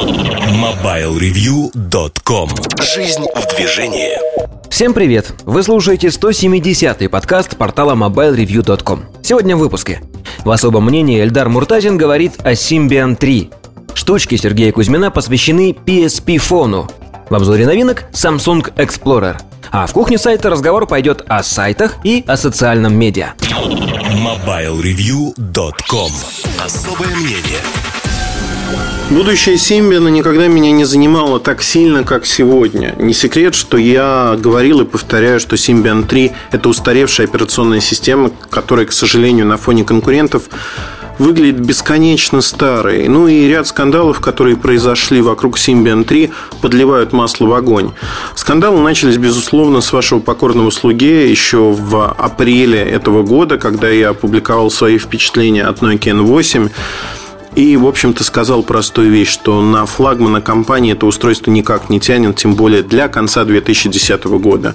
MobileReview.com Жизнь в движении. Всем привет! Вы слушаете 170-й подкаст портала MobileReview.com Сегодня в выпуске. В особом мнении Эльдар Муртазин говорит о Symbian 3 Штучки Сергея Кузьмина посвящены PSP-фону В обзоре новинок Samsung Explorer. А в кухне сайта разговор пойдет о сайтах и о социальном медиа. MobileReview.com Особое мнение Будущее Симбиана никогда меня не занимало так сильно, как сегодня. Не секрет, что я говорил и повторяю, что Symbian 3 – это устаревшая операционная система, которая, к сожалению, на фоне конкурентов выглядит бесконечно старой. Ну и ряд скандалов, которые произошли вокруг Symbian 3, подливают масло в огонь. Скандалы начались, безусловно, с вашего покорного слуги еще в апреле этого года, когда я опубликовал свои впечатления от Nokia N8. И, в общем-то, сказал простую вещь, что на флагмана компании это устройство никак не тянет, тем более для конца 2010 года.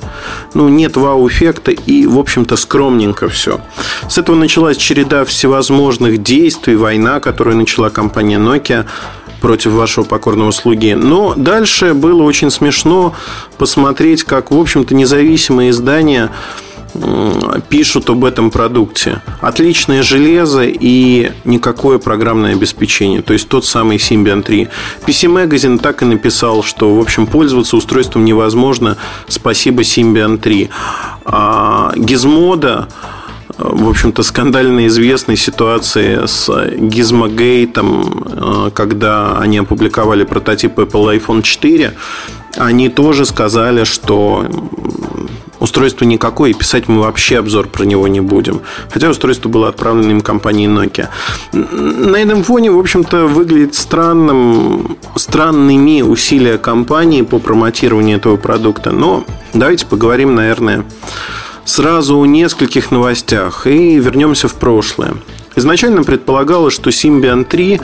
Ну, нет вау-эффекта и, в общем-то, скромненько все. С этого началась череда всевозможных действий, война, которую начала компания Nokia против вашего покорного слуги. Но дальше было очень смешно посмотреть, как, в общем-то, независимые издания пишут об этом продукте. Отличное железо и никакое программное обеспечение. То есть тот самый Symbian 3. PC Magazine так и написал, что, в общем, пользоваться устройством невозможно. Спасибо Symbian 3. А Gizmodo в общем-то, скандально известной ситуации с Gizmogate, когда они опубликовали прототип Apple iPhone 4, они тоже сказали, что Устройство никакое, и писать мы вообще обзор про него не будем. Хотя устройство было отправлено им компанией Nokia. На этом фоне, в общем-то, выглядит странным, странными усилия компании по промотированию этого продукта. Но давайте поговорим, наверное, сразу о нескольких новостях и вернемся в прошлое. Изначально предполагалось, что Symbian 3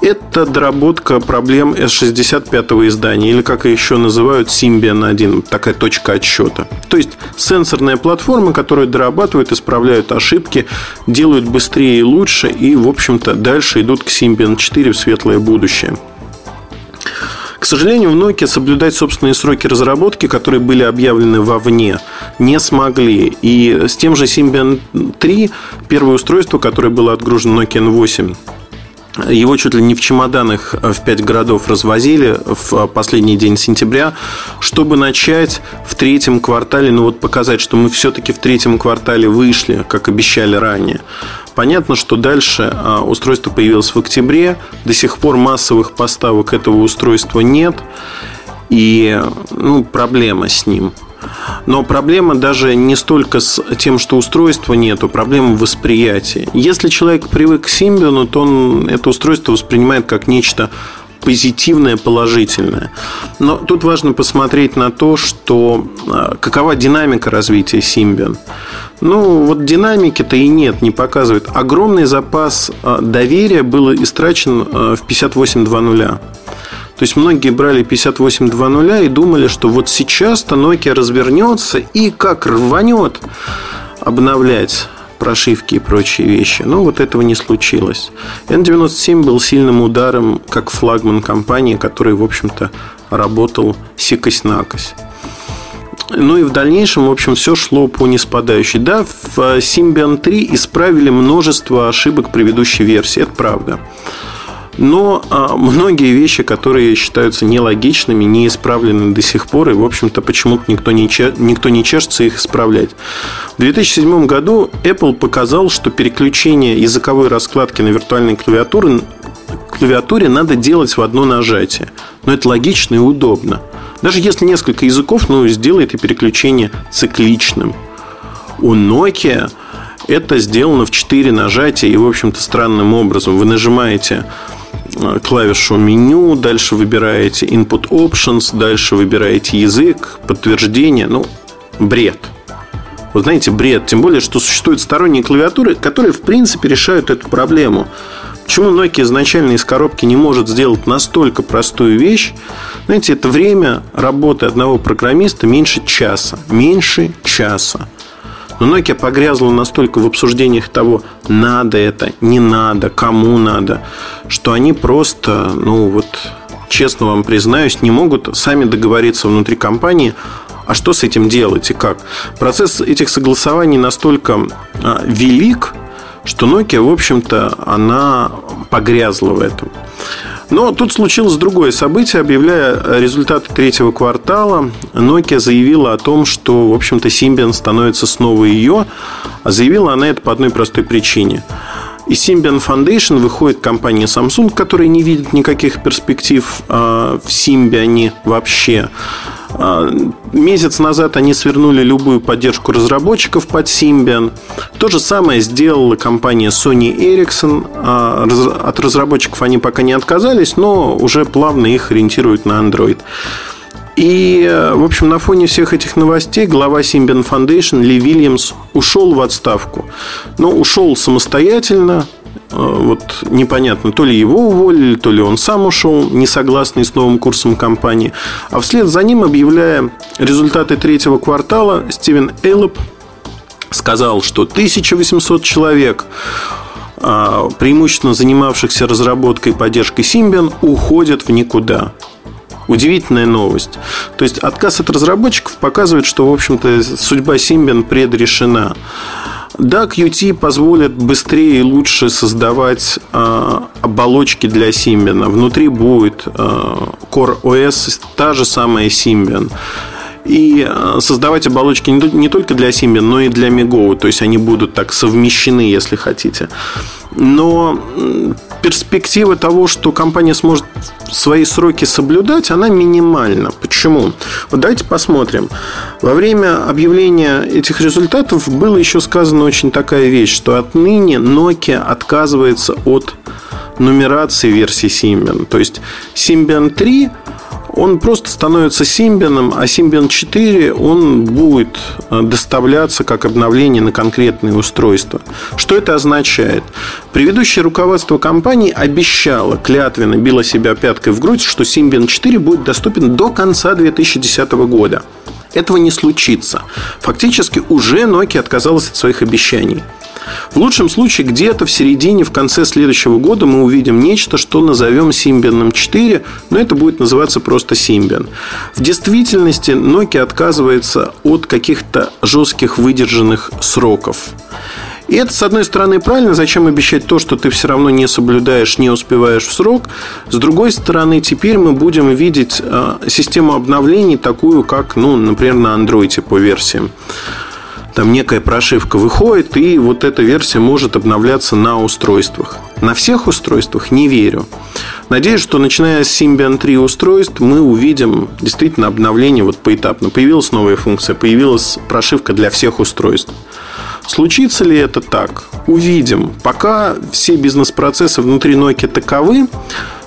это доработка проблем S65 издания, или как еще называют Symbian 1, такая точка отсчета. То есть сенсорная платформа, которая дорабатывает, исправляют ошибки, делают быстрее и лучше, и, в общем-то, дальше идут к Symbian 4 в светлое будущее. К сожалению, в Nokia соблюдать собственные сроки разработки, которые были объявлены вовне, не смогли. И с тем же Symbian 3, первое устройство, которое было отгружено Nokia N8, его чуть ли не в чемоданах в пять городов развозили в последний день сентября, чтобы начать в третьем квартале, ну вот показать, что мы все-таки в третьем квартале вышли, как обещали ранее. Понятно, что дальше а, устройство появилось в октябре, до сих пор массовых поставок этого устройства нет, и ну, проблема с ним – но проблема даже не столько с тем, что устройства нету, проблема в восприятии. Если человек привык к Symbian, то он это устройство воспринимает как нечто позитивное, положительное. Но тут важно посмотреть на то, что а, какова динамика развития Symbian. Ну, вот динамики-то и нет, не показывает. Огромный запас а, доверия был истрачен а, в 58.2.0. То есть многие брали 58.2.0 и думали, что вот сейчас-то Nokia развернется и как рванет обновлять прошивки и прочие вещи. Но вот этого не случилось. N97 был сильным ударом как флагман компании, который, в общем-то, работал сикость-накость. Ну и в дальнейшем, в общем, все шло по неспадающей. Да, в Symbian 3 исправили множество ошибок предыдущей версии, это правда. Но а, многие вещи, которые считаются нелогичными, не исправлены до сих пор, и, в общем-то, почему-то никто не, никто не чешется их исправлять. В 2007 году Apple показал, что переключение языковой раскладки на виртуальной клавиатуре, клавиатуре надо делать в одно нажатие. Но это логично и удобно. Даже если несколько языков, ну, сделает и переключение цикличным. У Nokia это сделано в 4 нажатия и, в общем-то, странным образом. Вы нажимаете Э, клавишу меню, дальше выбираете Input Options, дальше выбираете язык, подтверждение. Ну, бред. Вы знаете, бред. Тем более, что существуют сторонние клавиатуры, которые, в принципе, решают эту проблему. Почему Nokia изначально из коробки не может сделать настолько простую вещь? Знаете, это время работы одного программиста меньше часа. Меньше часа. Но Nokia погрязла настолько в обсуждениях того, надо это, не надо, кому надо, что они просто, ну вот, честно вам признаюсь, не могут сами договориться внутри компании, а что с этим делать и как. Процесс этих согласований настолько а, велик, что Nokia, в общем-то, она погрязла в этом. Но тут случилось другое событие. Объявляя результаты третьего квартала, Nokia заявила о том, что, в общем-то, Symbian становится снова ее. А заявила она это по одной простой причине. Из Symbian Foundation выходит компания Samsung, которая не видит никаких перспектив а, в Symbian вообще. А, месяц назад они свернули любую поддержку разработчиков под Symbian. То же самое сделала компания Sony Ericsson. А, от разработчиков они пока не отказались, но уже плавно их ориентируют на Android. И, в общем, на фоне всех этих новостей глава Symbian Foundation Ли Вильямс ушел в отставку. Но ушел самостоятельно, Э, вот непонятно, то ли его уволили, то ли он сам ушел, не согласный с новым курсом компании. А вслед за ним, объявляя результаты третьего квартала, Стивен Эйлоп сказал, что 1800 человек а, преимущественно занимавшихся разработкой и поддержкой Symbian, уходят в никуда. Удивительная новость. То есть отказ от разработчиков показывает, что, в общем-то, судьба Symbian предрешена. Да, Qt позволит быстрее и лучше создавать э, оболочки для Symbian. Внутри будет э, Core OS, та же самая Symbian. И э, создавать оболочки не только для Symbian, но и для Migo. То есть они будут так совмещены, если хотите. Но перспектива того, что компания сможет свои сроки соблюдать, она минимальна. Почему? Вот давайте посмотрим. Во время объявления этих результатов было еще сказано очень такая вещь, что отныне Nokia отказывается от нумерации версии Symbian. То есть Symbian 3 он просто становится Symbian, а Symbian 4 он будет э, доставляться как обновление на конкретные устройства. Что это означает? Предыдущее руководство компании обещало, клятвенно било себя пяткой в грудь, что Symbian 4 будет доступен до конца 2010 года. Этого не случится. Фактически уже Nokia отказалась от своих обещаний. В лучшем случае где-то в середине, в конце следующего года мы увидим нечто, что назовем Symbian 4, но это будет называться просто Symbian. В действительности Nokia отказывается от каких-то жестких выдержанных сроков. И это, с одной стороны, правильно. Зачем обещать то, что ты все равно не соблюдаешь, не успеваешь в срок? С другой стороны, теперь мы будем видеть э, систему обновлений такую, как, ну, например, на Android по версиям там некая прошивка выходит, и вот эта версия может обновляться на устройствах. На всех устройствах не верю. Надеюсь, что начиная с Symbian 3 устройств мы увидим действительно обновление вот поэтапно. Появилась новая функция, появилась прошивка для всех устройств. Случится ли это так? Увидим. Пока все бизнес-процессы внутри Nokia таковы,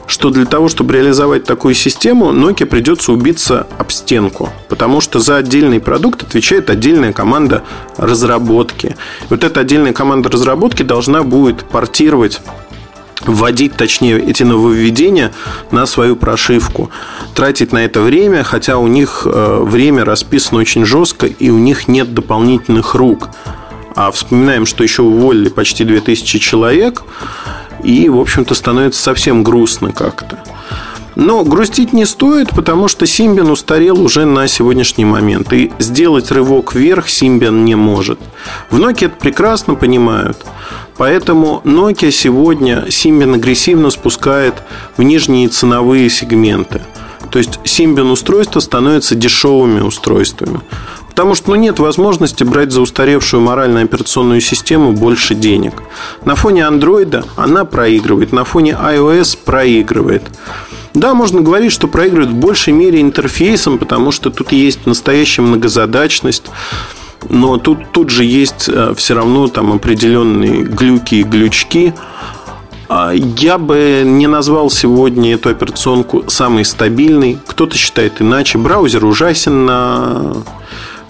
что для того, чтобы реализовать такую систему, Nokia придется убиться об стенку, потому что за отдельный продукт отвечает отдельная команда разработки. Вот эта отдельная команда разработки должна будет портировать вводить, точнее, эти нововведения на свою прошивку. Тратить на это время, хотя у них э, время расписано очень жестко, и у них нет дополнительных рук. А вспоминаем, что еще уволили почти 2000 человек. И, в общем-то, становится совсем грустно как-то. Но грустить не стоит, потому что Симбиан устарел уже на сегодняшний момент. И сделать рывок вверх Симбиан не может. В Nokia это прекрасно понимают. Поэтому Nokia сегодня Symbian агрессивно спускает в нижние ценовые сегменты. То есть Symbian устройства становятся дешевыми устройствами. Потому что ну, нет возможности брать за устаревшую моральную операционную систему больше денег. На фоне андроида она проигрывает, на фоне iOS проигрывает. Да, можно говорить, что проигрывает в большей мере интерфейсом, потому что тут есть настоящая многозадачность. Но тут, тут же есть э, все равно там определенные глюки и глючки. А, я бы не назвал сегодня эту операционку самой стабильной. Кто-то считает иначе. Браузер ужасен на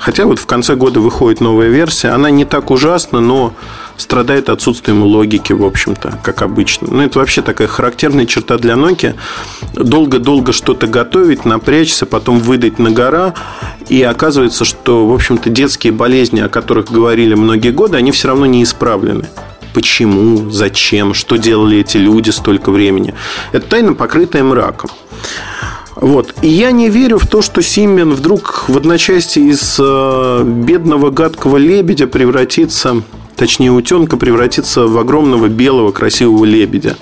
Хотя вот в конце года выходит новая версия. Она не так ужасна, но страдает отсутствием логики, в общем-то, как обычно. Ну, это вообще такая характерная черта для Nokia. Долго-долго что-то готовить, напрячься, потом выдать на гора. И оказывается, что, в общем-то, детские болезни, о которых говорили многие годы, они все равно не исправлены. Почему? Зачем? Что делали эти люди столько времени? Это тайна, покрытая мраком. Вот. И я не верю в то, что Симбин вдруг в одночасье из э, бедного гадкого лебедя превратится, точнее утенка превратится в огромного белого красивого лебедя.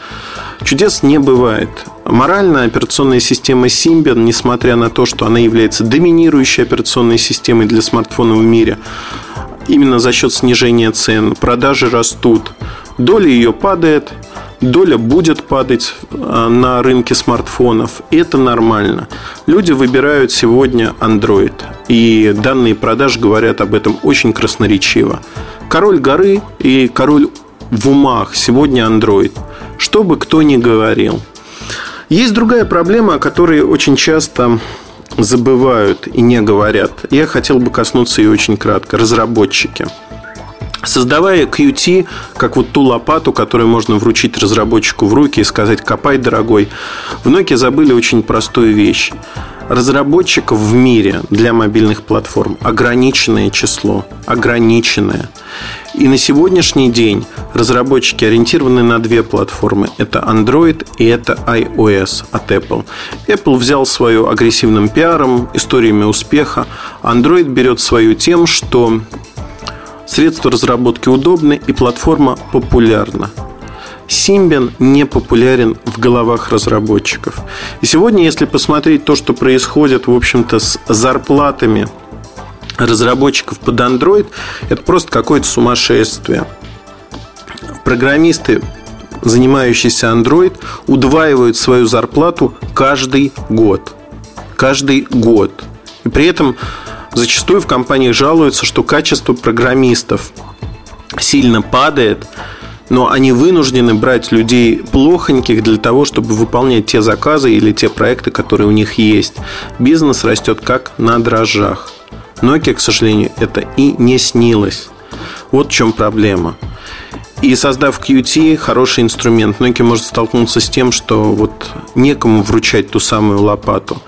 Чудес не бывает. Морально операционная система Symbian, несмотря на то, что она является доминирующей операционной системой для смартфонов в мире, именно за счет снижения цен, продажи растут, доля ее падает, доля будет падать а, на рынке смартфонов. Это нормально. Люди выбирают сегодня Android. И данные продаж говорят об этом очень красноречиво. Король горы и король в умах сегодня Android. Что бы кто ни говорил. Есть другая проблема, о которой очень часто забывают и не говорят. Я хотел бы коснуться ее очень кратко. Разработчики. Создавая Qt, как вот ту лопату, которую можно вручить разработчику в руки и сказать «копай, дорогой», в Nokia забыли очень простую вещь. Разработчиков в мире для мобильных платформ ограниченное число. Ограниченное. И на сегодняшний день разработчики ориентированы на две платформы. Это Android и это iOS от Apple. Apple взял свою агрессивным пиаром, историями успеха. Android берет свою тем, что средства разработки удобны и платформа популярна. Symbian не популярен в головах разработчиков. И сегодня, если посмотреть то, что происходит, в общем-то, с зарплатами разработчиков под Android, это просто какое-то сумасшествие. Программисты, занимающиеся Android, удваивают свою зарплату каждый год. Каждый год. И при этом зачастую в компаниях жалуются, что качество программистов сильно падает, но они вынуждены брать людей плохоньких для того, чтобы выполнять те заказы или те проекты, которые у них есть. Бизнес растет как на дрожжах. Nokia, к сожалению, это и не снилось. Вот в чем проблема. И создав Qt, хороший инструмент, Nokia может столкнуться с тем, что вот некому вручать ту самую лопату.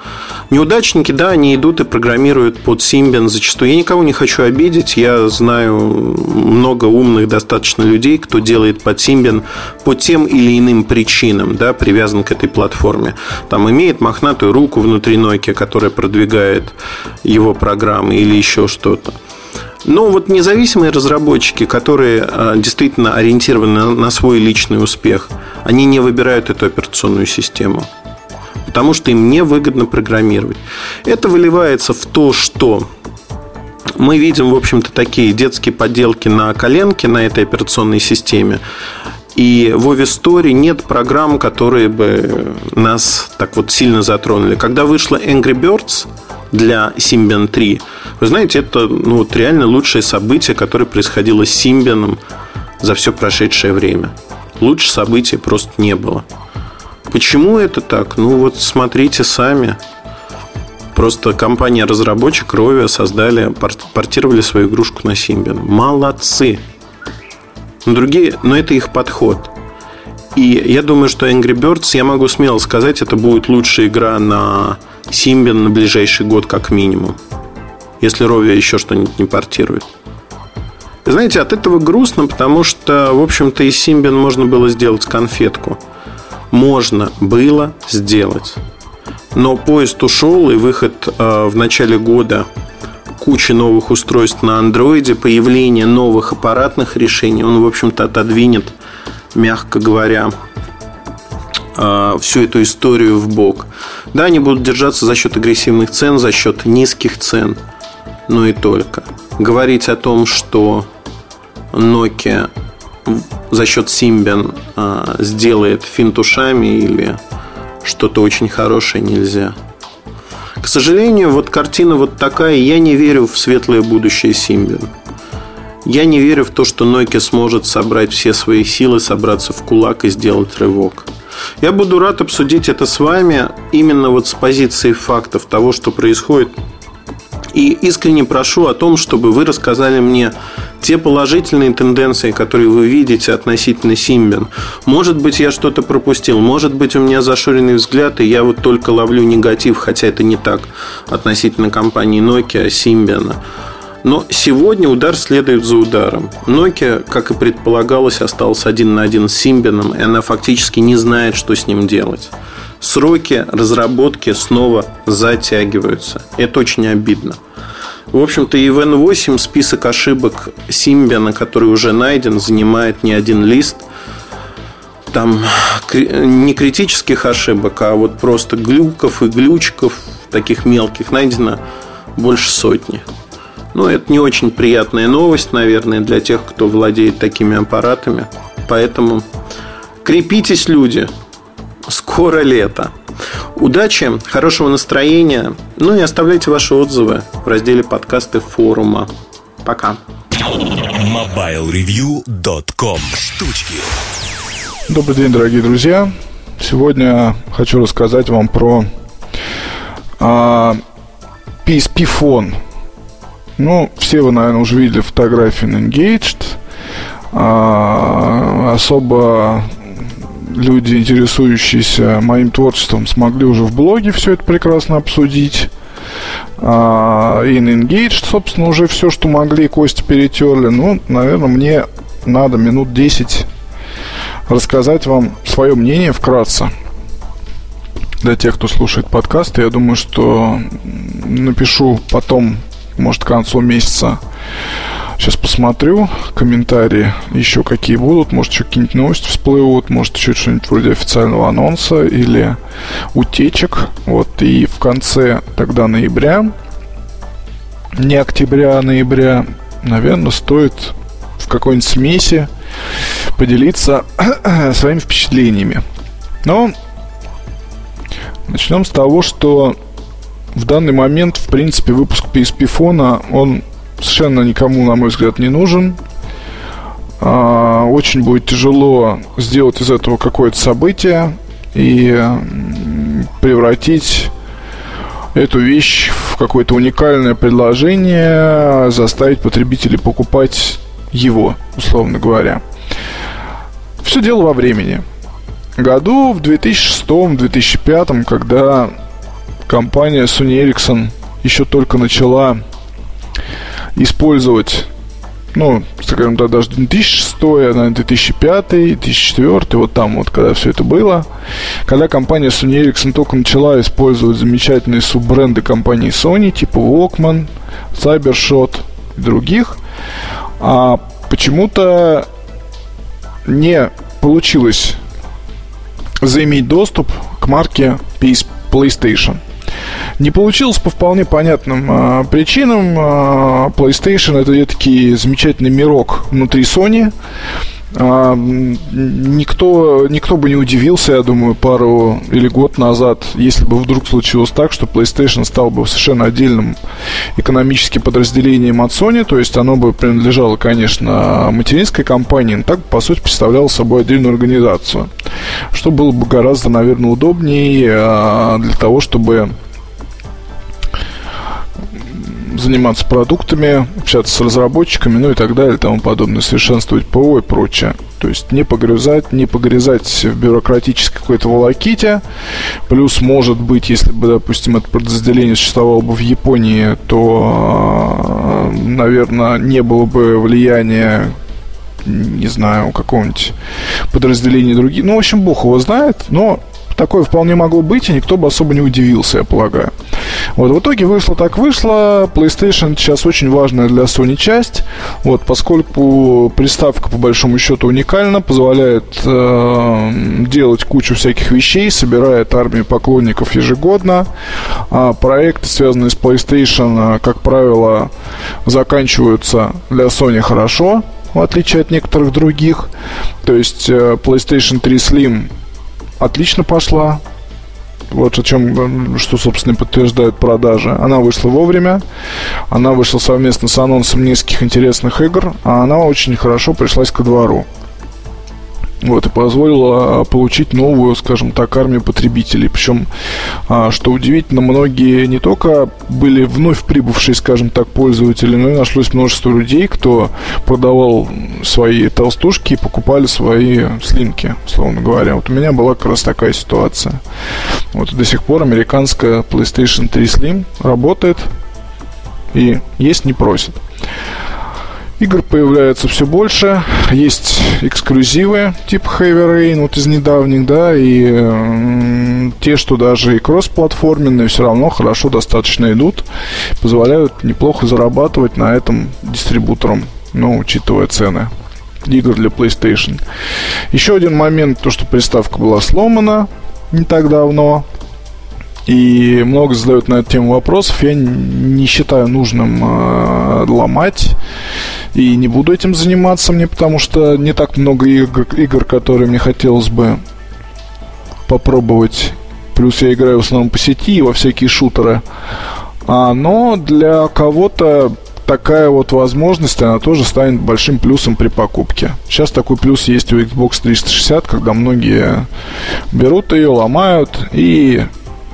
Неудачники, да, они идут и программируют под Symbian зачастую. Я никого не хочу обидеть. Я знаю много умных достаточно людей, кто делает под Symbian по тем или иным причинам, да, привязан к этой платформе. Там имеет мохнатую руку внутри Nokia, которая продвигает его программы или еще что-то. Но вот независимые разработчики, которые а, действительно ориентированы на свой личный успех, они не выбирают эту операционную систему. Потому что им невыгодно программировать. Это выливается в то, что мы видим, в общем-то, такие детские подделки на коленке на этой операционной системе. И в Story нет программ, которые бы нас так вот сильно затронули. Когда вышла Angry Birds для Symbian 3, вы знаете, это ну, вот реально лучшее событие, которое происходило с Симбианом за все прошедшее время. Лучше события просто не было. Почему это так? Ну вот смотрите сами. Просто компания-разработчик Rovia создали, портировали свою игрушку на Symbian. Молодцы. Но другие, но это их подход. И я думаю, что Angry Birds, я могу смело сказать, это будет лучшая игра на Symbian на ближайший год как минимум если Ровия еще что-нибудь не портирует. Знаете, от этого грустно, потому что, в общем-то, из Symbian можно было сделать конфетку. Можно было сделать. Но поезд ушел, и выход э, в начале года кучи новых устройств на андроиде, появление новых аппаратных решений, он, в общем-то, отодвинет, мягко говоря, э, всю эту историю в бок. Да, они будут держаться за счет агрессивных цен, за счет низких цен – но и только. Говорить о том, что Nokia за счет Symbian а, сделает финт или что-то очень хорошее нельзя. К сожалению, вот картина вот такая. Я не верю в светлое будущее Symbian. Я не верю в то, что Nokia сможет собрать все свои силы, собраться в кулак и сделать рывок. Я буду рад обсудить это с вами именно вот с позиции фактов того, что происходит и искренне прошу о том, чтобы вы рассказали мне те положительные тенденции, которые вы видите относительно Симбин. Может быть, я что-то пропустил, может быть, у меня зашоренный взгляд, и я вот только ловлю негатив, хотя это не так относительно компании Nokia, Symbian. Но сегодня удар следует за ударом. Nokia, как и предполагалось, остался один на один с Symbian, и она фактически не знает, что с ним делать. Сроки разработки снова затягиваются. Это очень обидно. В общем-то, и в N8 список ошибок Symbian, который уже найден, занимает не один лист. Там не критических ошибок, а вот просто глюков и глючков, таких мелких, найдено больше сотни. Ну, это не очень приятная новость, наверное, для тех, кто владеет такими аппаратами. Поэтому крепитесь, люди. Скоро лето. Удачи, хорошего настроения. Ну и оставляйте ваши отзывы в разделе подкасты форума. Пока. MobileReview.com Штучки Добрый день, дорогие друзья. Сегодня хочу рассказать вам про а, PSP Phone. Ну, все вы, наверное, уже видели фотографии на Engaged. А, особо люди, интересующиеся моим творчеством, смогли уже в блоге все это прекрасно обсудить. А, и на Engaged, собственно, уже все, что могли, кости перетерли. Ну, наверное, мне надо минут 10 рассказать вам свое мнение вкратце. Для тех, кто слушает подкаст, я думаю, что напишу потом, может, к концу месяца Сейчас посмотрю комментарии, еще какие будут. Может, еще какие-нибудь новости всплывут, может, еще что-нибудь вроде официального анонса или утечек. Вот, и в конце тогда ноября, не октября, а ноября, наверное, стоит в какой-нибудь смеси поделиться своими впечатлениями. Но начнем с того, что в данный момент, в принципе, выпуск PSP фона, он совершенно никому, на мой взгляд, не нужен. А, очень будет тяжело сделать из этого какое-то событие и превратить эту вещь в какое-то уникальное предложение, заставить потребителей покупать его, условно говоря. Все дело во времени. Году в 2006-2005, когда компания Sony Ericsson еще только начала использовать ну, скажем так, даже 2006, наверное, 2005, 2004, вот там вот, когда все это было, когда компания Sony Ericsson только начала использовать замечательные суббренды компании Sony, типа Walkman, Cybershot и других, а почему-то не получилось заиметь доступ к марке PlayStation – не получилось по вполне понятным э, причинам. Э, PlayStation это такой замечательный мирок внутри Sony. А, никто, никто бы не удивился, я думаю, пару или год назад, если бы вдруг случилось так, что PlayStation стал бы совершенно отдельным экономическим подразделением от Sony, то есть оно бы принадлежало, конечно, материнской компании, но так, по сути, представляло собой отдельную организацию, что было бы гораздо, наверное, удобнее а, для того, чтобы заниматься продуктами, общаться с разработчиками, ну и так далее, тому подобное, совершенствовать ПО и прочее. То есть не погрязать, не погрязать в бюрократической какой-то волоките. Плюс, может быть, если бы, допустим, это подразделение существовало бы в Японии, то, наверное, не было бы влияния не знаю, какого-нибудь подразделения других. Ну, в общем, Бог его знает, но такое вполне могло быть, и никто бы особо не удивился, я полагаю. Вот, в итоге вышло так вышло. PlayStation сейчас очень важная для Sony часть. Вот, поскольку приставка, по большому счету, уникальна, позволяет э, делать кучу всяких вещей, собирает армию поклонников ежегодно. А проекты, связанные с PlayStation, как правило, заканчиваются для Sony хорошо в отличие от некоторых других. То есть э, PlayStation 3 Slim отлично пошла. Вот о чем, что, собственно, подтверждает продажи. Она вышла вовремя. Она вышла совместно с анонсом нескольких интересных игр. А она очень хорошо пришлась ко двору. Вот, и позволила получить новую, скажем так, армию потребителей. Причем, а, что удивительно, многие не только были вновь прибывшие, скажем так, пользователи, но и нашлось множество людей, кто продавал свои толстушки и покупали свои слинки, условно говоря. Вот у меня была как раз такая ситуация. Вот до сих пор американская PlayStation 3 Slim работает и есть не просит. Игр появляется все больше. Есть эксклюзивы типа Heavy Rain, вот из недавних, да, и э, те, что даже и кроссплатформенные, все равно хорошо достаточно идут, позволяют неплохо зарабатывать на этом дистрибутором, ну, учитывая цены игр для PlayStation. Еще один момент, то, что приставка была сломана не так давно, и много задают на эту тему вопросов. Я не считаю нужным э, ломать. И не буду этим заниматься мне, потому что не так много игр, игр, которые мне хотелось бы попробовать. Плюс я играю в основном по сети и во всякие шутеры. А, но для кого-то такая вот возможность, она тоже станет большим плюсом при покупке. Сейчас такой плюс есть у Xbox 360, когда многие берут ее, ломают и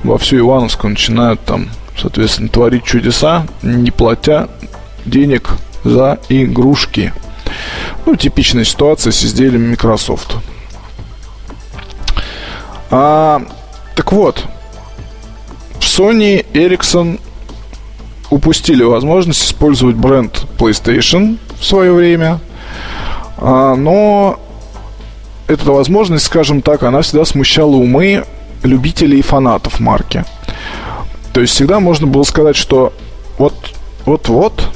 во всю Ивановскую начинают там, соответственно, творить чудеса, не платя денег за игрушки. Ну, типичная ситуация с изделиями Microsoft. А, так вот, в Sony Ericsson упустили возможность использовать бренд PlayStation в свое время, а, но эта возможность, скажем так, она всегда смущала умы любителей и фанатов марки. То есть всегда можно было сказать, что вот, вот, вот,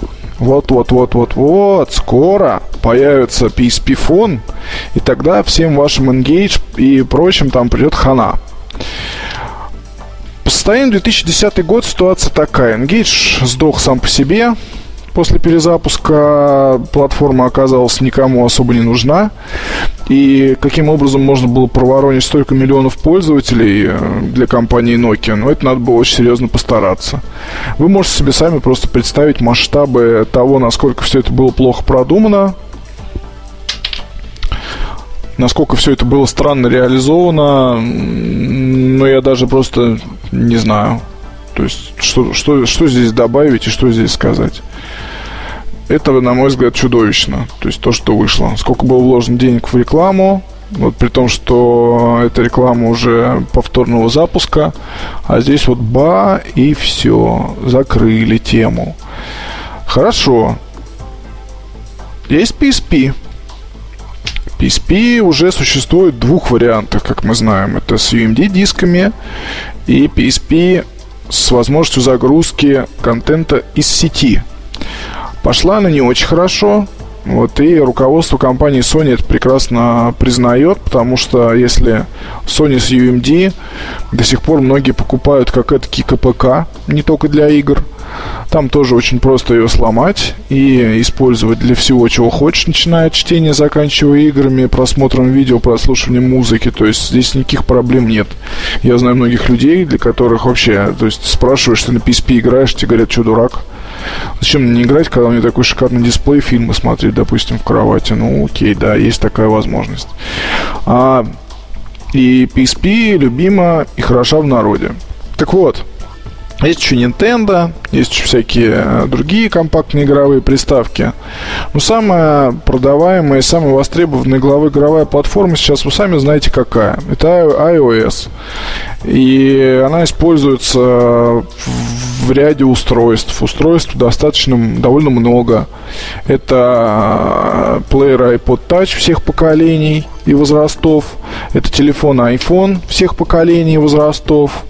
вот, вот, вот, вот, вот, скоро появится PSP фон, и тогда всем вашим Engage и прочим там придет хана. По состоянию 2010 год ситуация такая. Engage сдох сам по себе, после перезапуска платформа оказалась никому особо не нужна. И каким образом можно было проворонить столько миллионов пользователей э, для компании Nokia, ну, это надо было очень серьезно постараться. Вы можете себе сами просто представить масштабы того, насколько все это было плохо продумано, насколько все это было странно реализовано, ну, я даже просто не знаю. То есть, что, что, что здесь добавить и что здесь сказать это, на мой взгляд, чудовищно. То есть то, что вышло. Сколько было вложено денег в рекламу, вот при том, что эта реклама уже повторного запуска, а здесь вот ба и все, закрыли тему. Хорошо. Есть PSP. PSP уже существует в двух вариантах, как мы знаем. Это с UMD дисками и PSP с возможностью загрузки контента из сети. Пошла она не очень хорошо. Вот, и руководство компании Sony это прекрасно признает, потому что если Sony с UMD до сих пор многие покупают как это КПК, не только для игр, там тоже очень просто ее сломать и использовать для всего, чего хочешь, начиная от чтения, заканчивая играми, просмотром видео, прослушиванием музыки. То есть здесь никаких проблем нет. Я знаю многих людей, для которых вообще, то есть спрашиваешь, ты на PSP играешь, тебе говорят, что дурак, Зачем мне не играть, когда у меня такой шикарный дисплей, фильмы смотреть, допустим, в кровати? Ну, окей, да, есть такая возможность. А, и PSP любима и хороша в народе. Так вот, есть еще Nintendo, есть еще всякие э, другие компактные игровые приставки. Но самая продаваемая и самая востребованная игровая платформа сейчас вы сами знаете какая. Это iOS. И она используется в ряде устройств. Устройств достаточно, довольно много. Это плеер iPod Touch всех поколений и возрастов. Это телефон iPhone всех поколений и возрастов.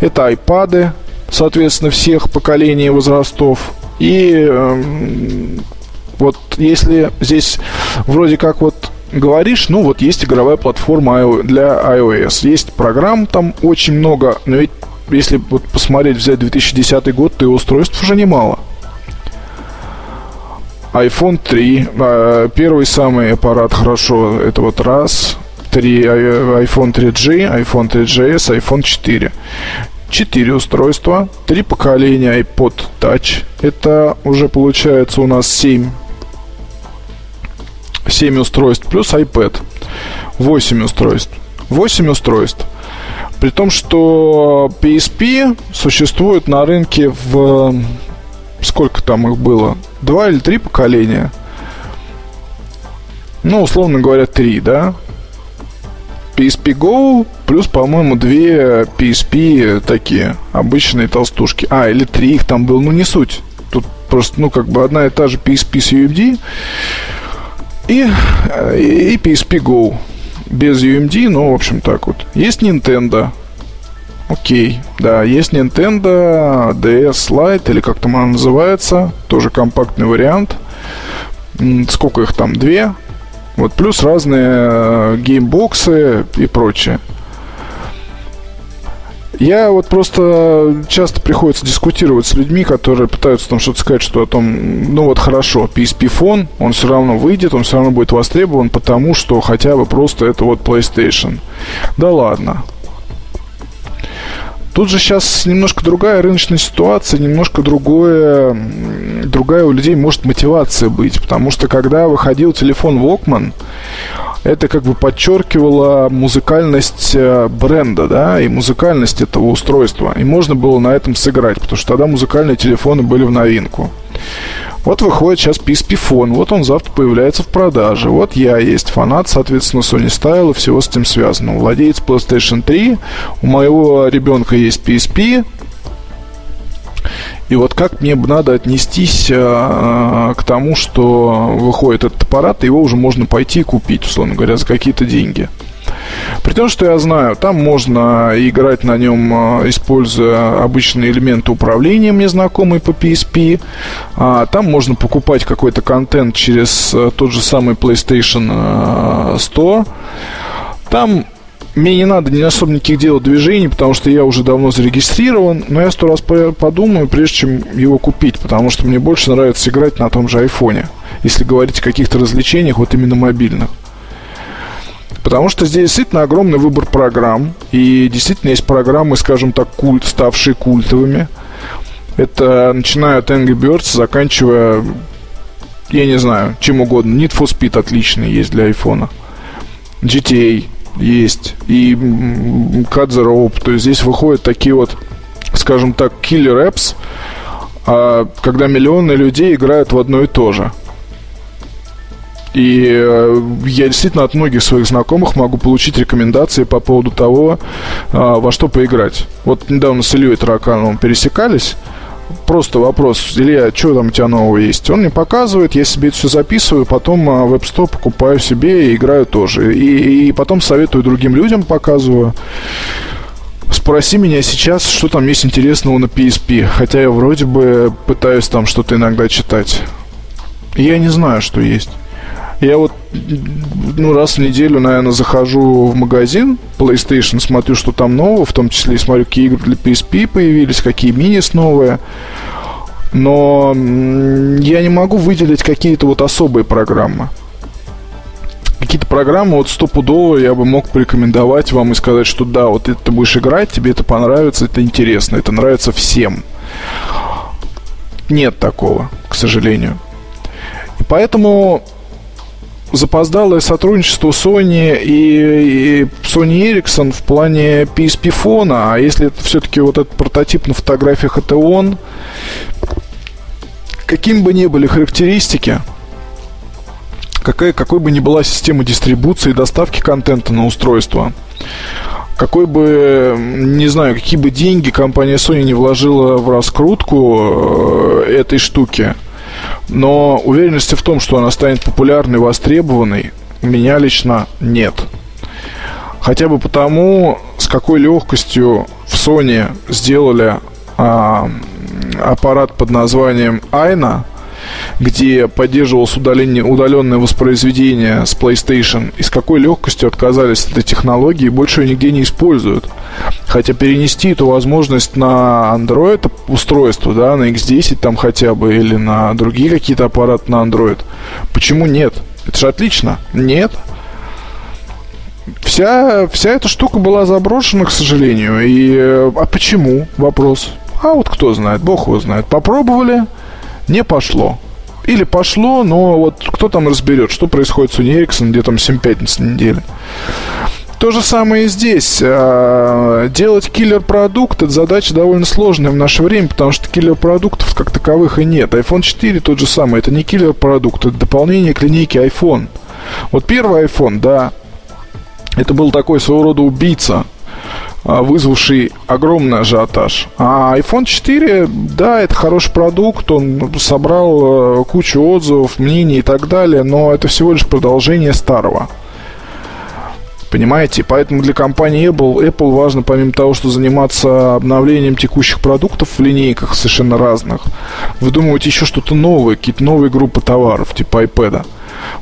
Это iPad соответственно, всех поколений и возрастов. И э, вот если здесь вроде как вот говоришь, ну вот есть игровая платформа для iOS, есть программ там очень много, но ведь если вот посмотреть, взять 2010 год, то и устройств уже немало. iPhone 3, э, первый самый аппарат хорошо, это вот раз, 3, iPhone 3G, iPhone 3GS, iPhone 4. 4 устройства, 3 поколения iPod Touch. Это уже получается у нас 7 7 устройств плюс iPad. 8 устройств. 8 устройств. При том, что PSP существует на рынке в... Сколько там их было? Два или три поколения? Ну, условно говоря, три, да? PSP Go плюс, по-моему, две PSP такие обычные толстушки. А, или три их там было, ну не суть. Тут просто, ну, как бы одна и та же PSP с UMD и, и PSP Go без UMD, ну, в общем, так вот. Есть Nintendo, Окей, да, есть Nintendo DS Lite, или как там она называется, тоже компактный вариант. Сколько их там? Две. Вот плюс разные э, геймбоксы и прочее. Я вот просто часто приходится дискутировать с людьми, которые пытаются там что-то сказать, что о том, ну вот хорошо, PSP фон, он все равно выйдет, он все равно будет востребован, потому что хотя бы просто это вот PlayStation. Да ладно. Тут же сейчас немножко другая рыночная ситуация, немножко другое, другая у людей может мотивация быть. Потому что когда выходил телефон Walkman, это как бы подчеркивало музыкальность э, бренда, да, и музыкальность этого устройства. И можно было на этом сыграть, потому что тогда музыкальные телефоны были в новинку. Вот выходит сейчас PSP Phone, вот он завтра появляется в продаже. Вот я есть фанат, соответственно, Sony Style и всего с этим связано. Владеец PlayStation 3, у моего ребенка есть PSP, и вот как мне бы надо отнестись э, к тому, что выходит этот аппарат, и его уже можно пойти и купить, условно говоря, за какие-то деньги. При том, что я знаю, там можно играть на нем, а, используя обычные элементы управления, мне знакомые по PSP. А там можно покупать какой-то контент через а, тот же самый PlayStation Store. Там мне не надо не особо никаких делать движений, потому что я уже давно зарегистрирован, но я сто раз подумаю, прежде чем его купить, потому что мне больше нравится играть на том же айфоне, если говорить о каких-то развлечениях, вот именно мобильных. Потому что здесь действительно огромный выбор программ. И действительно есть программы, скажем так, культ, ставшие культовыми. Это начиная от Angry Birds, заканчивая, я не знаю, чем угодно. Need for Speed отличный есть для айфона. GTA есть. И Cut the Rope. То есть здесь выходят такие вот, скажем так, killer apps, а, когда миллионы людей играют в одно и то же. И э, я действительно от многих своих знакомых могу получить рекомендации по поводу того, а, во что поиграть. Вот недавно с Ильей Таракановым пересекались. Просто вопрос, Илья, что там у тебя нового есть? Он мне показывает, я себе это все записываю, потом а, в App Store покупаю себе и играю тоже. И, и потом советую другим людям, показываю. Спроси меня сейчас, что там есть интересного на PSP. Хотя я вроде бы пытаюсь там что-то иногда читать. Я не знаю, что есть. Я вот ну, раз в неделю, наверное, захожу в магазин PlayStation, смотрю, что там нового, в том числе и смотрю, какие игры для PSP появились, какие минис новые. Но я не могу выделить какие-то вот особые программы. Какие-то программы вот стопудово я бы мог порекомендовать вам и сказать, что да, вот это ты будешь играть, тебе это понравится, это интересно, это нравится всем. Нет такого, к сожалению. И поэтому запоздалое сотрудничество Sony и, и Sony Ericsson в плане PSP фона, а если все-таки вот этот прототип на фотографиях это он, каким бы ни были характеристики, какая, какой бы ни была система дистрибуции и доставки контента на устройство, какой бы, не знаю, какие бы деньги компания Sony не вложила в раскрутку э, этой штуки – но уверенности в том, что она станет популярной, востребованной, у меня лично нет. Хотя бы потому, с какой легкостью в Sony сделали а, аппарат под названием Айна, где поддерживалось удаление, удаленное воспроизведение с PlayStation, и с какой легкостью отказались от этой технологии больше ее нигде не используют. Хотя перенести эту возможность на Android устройство, да, на X10 там хотя бы, или на другие какие-то аппараты на Android, почему нет? Это же отлично. Нет. Вся, вся эта штука была заброшена, к сожалению. И, а почему? Вопрос. А вот кто знает, бог его знает. Попробовали, не пошло. Или пошло, но вот кто там разберет, что происходит с Ericsson, где там 7-5 на неделе. То же самое и здесь. А, делать киллер-продукт – это задача довольно сложная в наше время, потому что киллер-продуктов как таковых и нет. iPhone 4 тот же самый. Это не киллер-продукт, это дополнение к линейке iPhone. Вот первый iPhone, да, это был такой своего рода убийца вызвавший огромный ажиотаж. А iPhone 4, да, это хороший продукт, он собрал э, кучу отзывов, мнений и так далее, но это всего лишь продолжение старого. Понимаете? Поэтому для компании Apple, Apple важно, помимо того, что заниматься обновлением текущих продуктов в линейках совершенно разных, выдумывать еще что-то новое, какие-то новые группы товаров, типа iPad.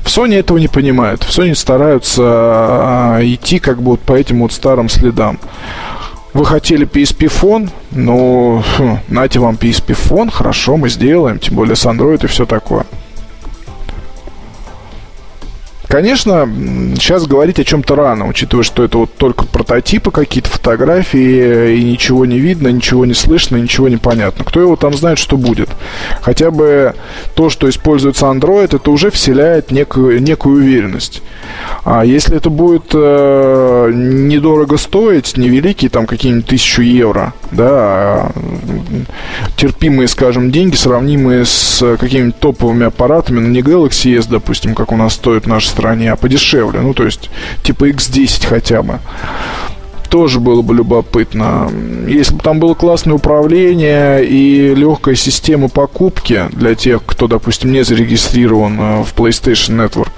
В Sony этого не понимают. В Sony стараются а, идти как бы вот по этим вот старым следам. Вы хотели PSP фон, ну, хм, нате вам PSP фон, хорошо, мы сделаем, тем более с Android и все такое. Конечно, сейчас говорить о чем-то рано, учитывая, что это вот только прототипы, какие-то фотографии, и ничего не видно, ничего не слышно, ничего не понятно. Кто его там знает, что будет? Хотя бы то, что используется Android, это уже вселяет некую, некую уверенность. А если это будет э, недорого стоить, невеликие, там какие-нибудь тысячу евро, да, а терпимые, скажем, деньги, сравнимые с какими-нибудь топовыми аппаратами, но ну, не Galaxy S, допустим, как у нас стоит наша страна, стране, а подешевле. Ну, то есть, типа X10 хотя бы тоже было бы любопытно. Если бы там было классное управление и легкая система покупки для тех, кто, допустим, не зарегистрирован э, в PlayStation Network,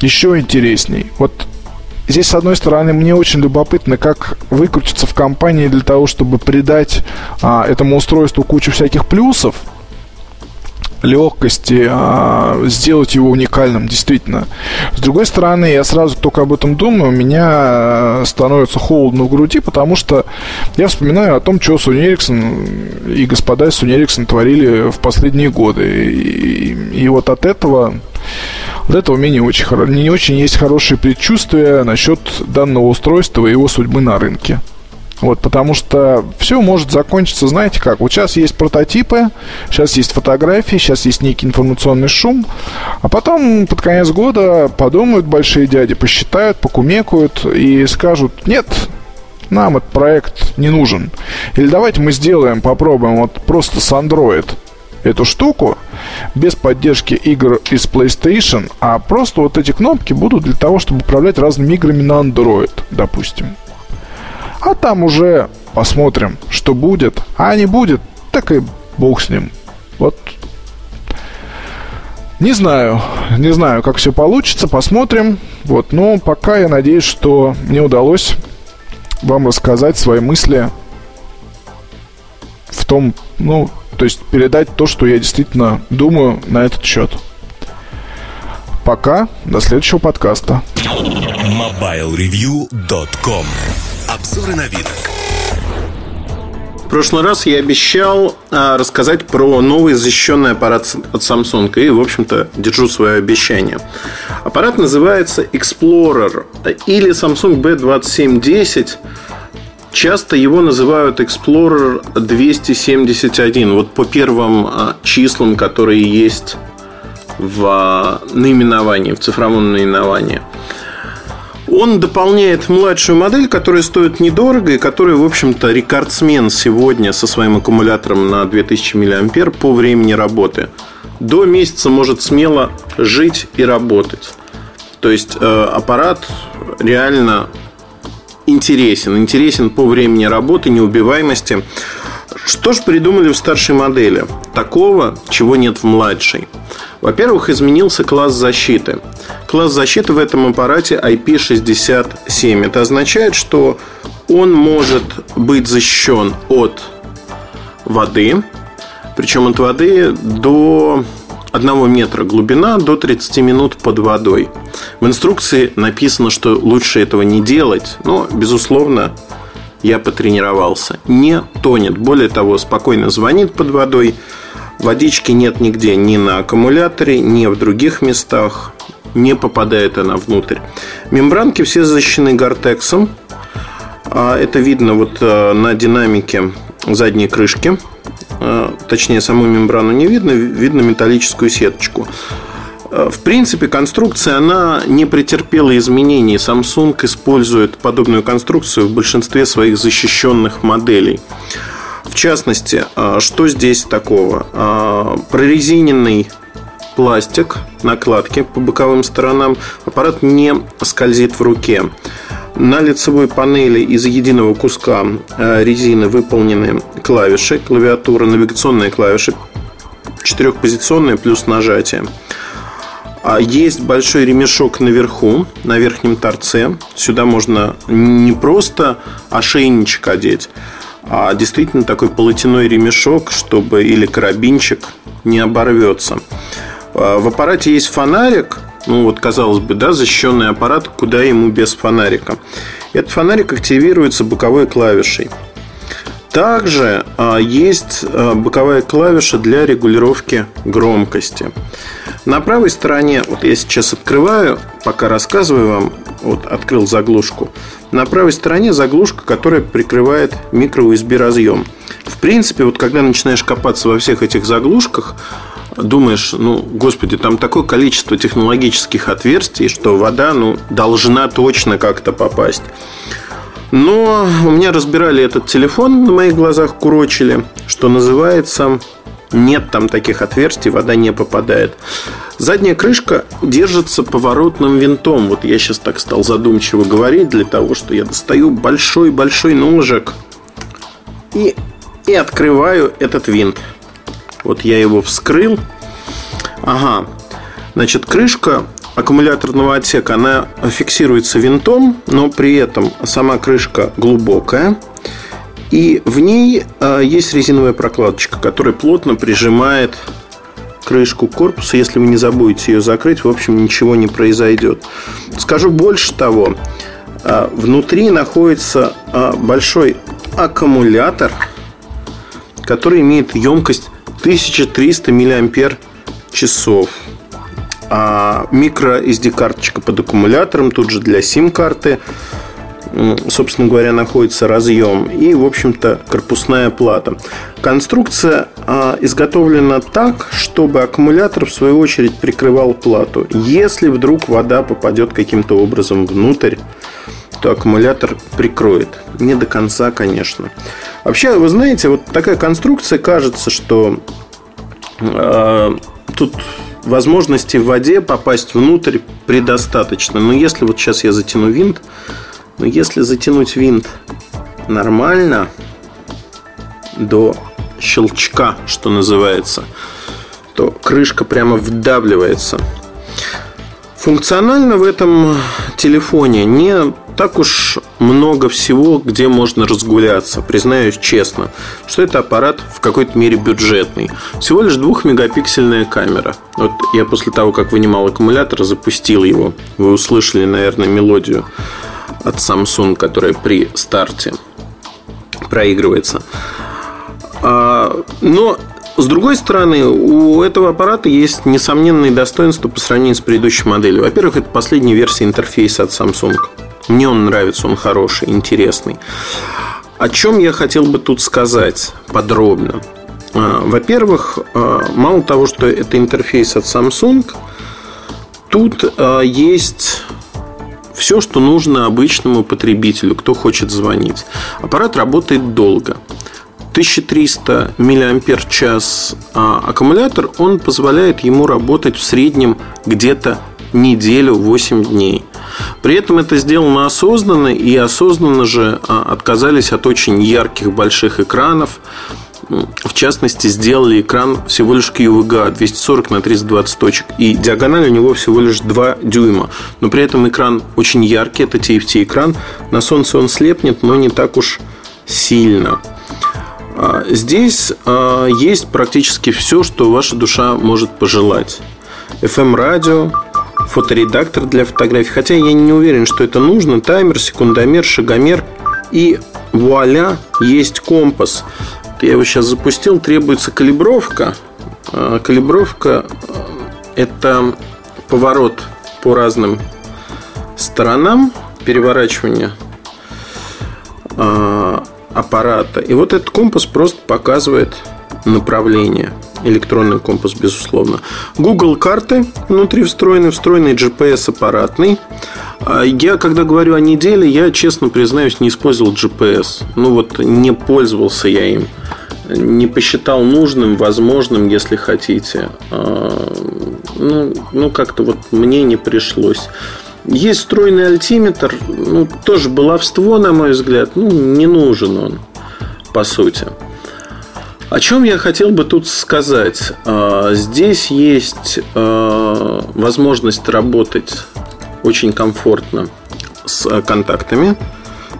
еще интересней. Вот здесь, с одной стороны, мне очень любопытно, как выкрутиться в компании для того, чтобы придать а, этому устройству кучу всяких плюсов, легкости, а, сделать его уникальным, действительно. С другой стороны, я сразу только об этом думаю, у меня э, становится холодно в груди, потому что я вспоминаю о том, что Sony Ericsson и господа из Sony Ericsson творили в последние годы. И, и вот от этого от этого у меня не очень, не очень есть хорошие предчувствия насчет данного устройства и его судьбы на рынке. Вот, потому что все может закончиться, знаете как, вот сейчас есть прототипы, сейчас есть фотографии, сейчас есть некий информационный шум, а потом под конец года подумают большие дяди, посчитают, покумекают и скажут, нет, нам этот проект не нужен. Или давайте мы сделаем, попробуем вот просто с Android эту штуку без поддержки игр из PlayStation, а просто вот эти кнопки будут для того, чтобы управлять разными играми на Android, допустим. А там уже посмотрим, что будет. А не будет, так и бог с ним. Вот не знаю, не знаю, как все получится, посмотрим. Вот, но пока я надеюсь, что мне удалось вам рассказать свои мысли в том, ну, то есть передать то, что я действительно думаю на этот счет. Пока, до следующего подкаста. MobileReview.com Обзоры вид. В прошлый раз я обещал а, рассказать про новый защищенный аппарат от Samsung. И, в общем-то, держу свое обещание. Аппарат называется Explorer или Samsung B2710. Часто его называют Explorer 271. Вот по первым а, числам, которые есть в а, наименовании, в цифровом наименовании. Он дополняет младшую модель, которая стоит недорого и которая, в общем-то, рекордсмен сегодня со своим аккумулятором на 2000 мАh по времени работы. До месяца может смело жить и работать. То есть э, аппарат реально интересен. Интересен по времени работы, неубиваемости. Что же придумали в старшей модели? Такого, чего нет в младшей. Во-первых, изменился класс защиты. Класс защиты в этом аппарате IP67. Это означает, что он может быть защищен от воды, причем от воды до 1 метра глубина до 30 минут под водой. В инструкции написано, что лучше этого не делать, но, безусловно, я потренировался. Не тонет. Более того, спокойно звонит под водой. Водички нет нигде, ни на аккумуляторе, ни в других местах. Не попадает она внутрь. Мембранки все защищены гортексом. А это видно вот э, на динамике задней крышки. Э, точнее, саму мембрану не видно, видно металлическую сеточку. Э, в принципе, конструкция, она не претерпела изменений. Samsung использует подобную конструкцию в большинстве своих защищенных моделей. В частности, э, что здесь такого? Э, прорезиненный пластик, накладки по боковым сторонам. Аппарат не скользит в руке. На лицевой панели из единого куска резины выполнены клавиши, клавиатура, навигационные клавиши, четырехпозиционные плюс нажатие. А есть большой ремешок наверху, на верхнем торце. Сюда можно не просто ошейничек одеть, а действительно такой полотяной ремешок, чтобы или карабинчик не оборвется. А, в аппарате есть фонарик, ну вот казалось бы, да, защищенный аппарат, куда ему без фонарика. Этот фонарик активируется боковой клавишей. Также а, есть а, боковая клавиша для регулировки громкости. На правой стороне, вот я сейчас открываю, пока рассказываю вам, вот открыл заглушку. На правой стороне заглушка, которая прикрывает микро-USB разъем. В принципе, вот когда начинаешь копаться во всех этих заглушках, думаешь, ну, господи, там такое количество технологических отверстий, что вода, ну, должна точно как-то попасть. Но у меня разбирали этот телефон, на моих глазах курочили, что называется, нет там таких отверстий, вода не попадает. Задняя крышка держится поворотным винтом. Вот я сейчас так стал задумчиво говорить для того, что я достаю большой-большой ножик и, и открываю этот винт. Вот я его вскрыл. Ага. Значит, крышка аккумуляторного отсека, она фиксируется винтом, но при этом сама крышка глубокая. И в ней а, есть резиновая прокладочка, которая плотно прижимает крышку корпуса. Если вы не забудете ее закрыть, в общем, ничего не произойдет. Скажу больше того, а, внутри находится а, большой аккумулятор, который имеет емкость 1300 мАч. А микро SD карточка под аккумулятором, тут же для сим-карты. Собственно говоря, находится разъем и, в общем-то, корпусная плата. Конструкция а, изготовлена так, чтобы аккумулятор, в свою очередь, прикрывал плату. Если вдруг вода попадет каким-то образом внутрь, то аккумулятор прикроет. Не до конца, конечно. Вообще, вы знаете, вот такая конструкция кажется, что э, тут возможности в воде попасть внутрь предостаточно. Но если вот сейчас я затяну винт, но если затянуть винт нормально, до щелчка, что называется, то крышка прямо вдавливается. Функционально в этом телефоне не так уж много всего, где можно разгуляться. Признаюсь честно, что это аппарат в какой-то мере бюджетный. Всего лишь двухмегапиксельная камера. Вот я после того, как вынимал аккумулятор, запустил его. Вы услышали, наверное, мелодию от Samsung, которая при старте проигрывается. А, но с другой стороны, у этого аппарата есть несомненные достоинства по сравнению с предыдущей моделью. Во-первых, это последняя версия интерфейса от Samsung. Мне он нравится, он хороший, интересный. О чем я хотел бы тут сказать подробно? А, во-первых, а, мало того, что это интерфейс от Samsung, тут а, есть все, что нужно обычному потребителю, кто хочет звонить. Аппарат работает долго. 1300 мАч аккумулятор, он позволяет ему работать в среднем где-то неделю, 8 дней. При этом это сделано осознанно, и осознанно же а, отказались от очень ярких больших экранов. В частности, сделали экран всего лишь QVGA 240 на 320 точек. И диагональ у него всего лишь 2 дюйма. Но при этом экран очень яркий, это TFT экран. На солнце он слепнет, но не так уж сильно. А, здесь а, есть практически все, что ваша душа может пожелать. FM-радио, фоторедактор для фотографий. Хотя я не уверен, что это нужно. Таймер, секундомер, шагомер. И вуаля, есть компас. Я его сейчас запустил. Требуется калибровка. А, калибровка – это поворот по разным сторонам, переворачивание а, аппарата. И вот этот компас просто показывает направление – электронный компас, безусловно. Google карты внутри встроены, встроенный GPS аппаратный. А я, когда говорю о неделе, я, честно признаюсь, не использовал GPS. Ну вот, не пользовался я им. Не посчитал нужным, возможным, если хотите. А, ну, ну как-то вот мне не пришлось. Есть встроенный альтиметр, ну, тоже баловство, на мой взгляд. Ну, не нужен он, по сути. О чем я хотел бы тут сказать? А, здесь есть а, возможность работать очень комфортно с контактами.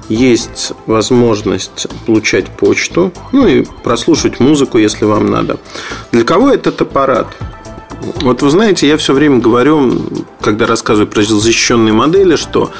Есть возможность получать почту, ну и прослушать музыку, если вам надо. Для кого этот аппарат? Вот вы знаете, я все время говорю, когда рассказываю про защищенные модели, что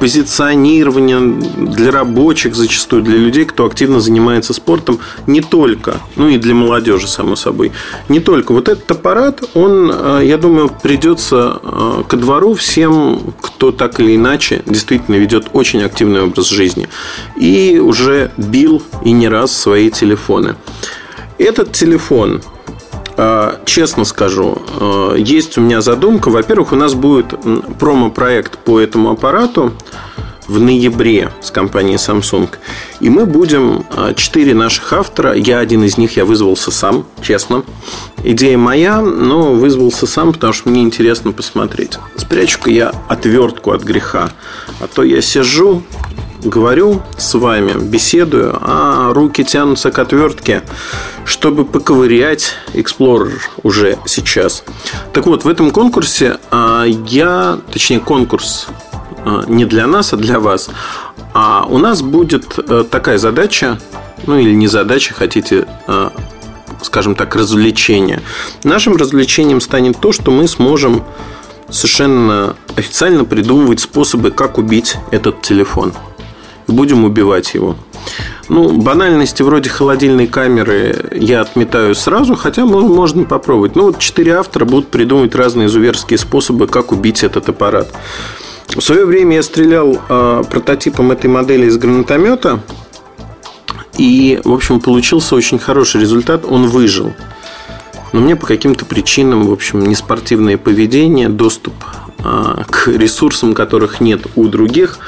позиционирование для рабочих, зачастую для людей, кто активно занимается спортом, не только, ну и для молодежи, само собой, не только. Вот этот аппарат, он, э, я думаю, придется э, ко двору всем, кто так или иначе действительно ведет очень активный образ жизни и уже бил и не раз свои телефоны. Этот телефон честно скажу, есть у меня задумка. Во-первых, у нас будет промо-проект по этому аппарату в ноябре с компанией Samsung. И мы будем а, четыре наших автора. Я один из них, я вызвался сам, честно. Идея моя, но вызвался сам, потому что мне интересно посмотреть. Спрячу-ка я отвертку от греха. А то я сижу, говорю с вами, беседую, а руки тянутся к отвертке, чтобы поковырять Explorer уже сейчас. Так вот, в этом конкурсе а, я, точнее конкурс Э, не для нас, а для вас. А у нас будет э, такая задача, ну или не задача, хотите, э, скажем так, развлечение. Нашим развлечением станет то, что мы сможем совершенно официально придумывать способы, как убить этот телефон. Будем убивать его. Ну, банальности вроде холодильной камеры я отметаю сразу, хотя можно попробовать. Ну, вот четыре автора будут придумывать разные изуверские способы, как убить этот аппарат. В свое время я стрелял э, прототипом этой модели из гранатомета. И, в общем, получился очень хороший результат. Он выжил. Но мне по каким-то причинам, в общем, неспортивное поведение, доступ к ресурсам, которых нет у других.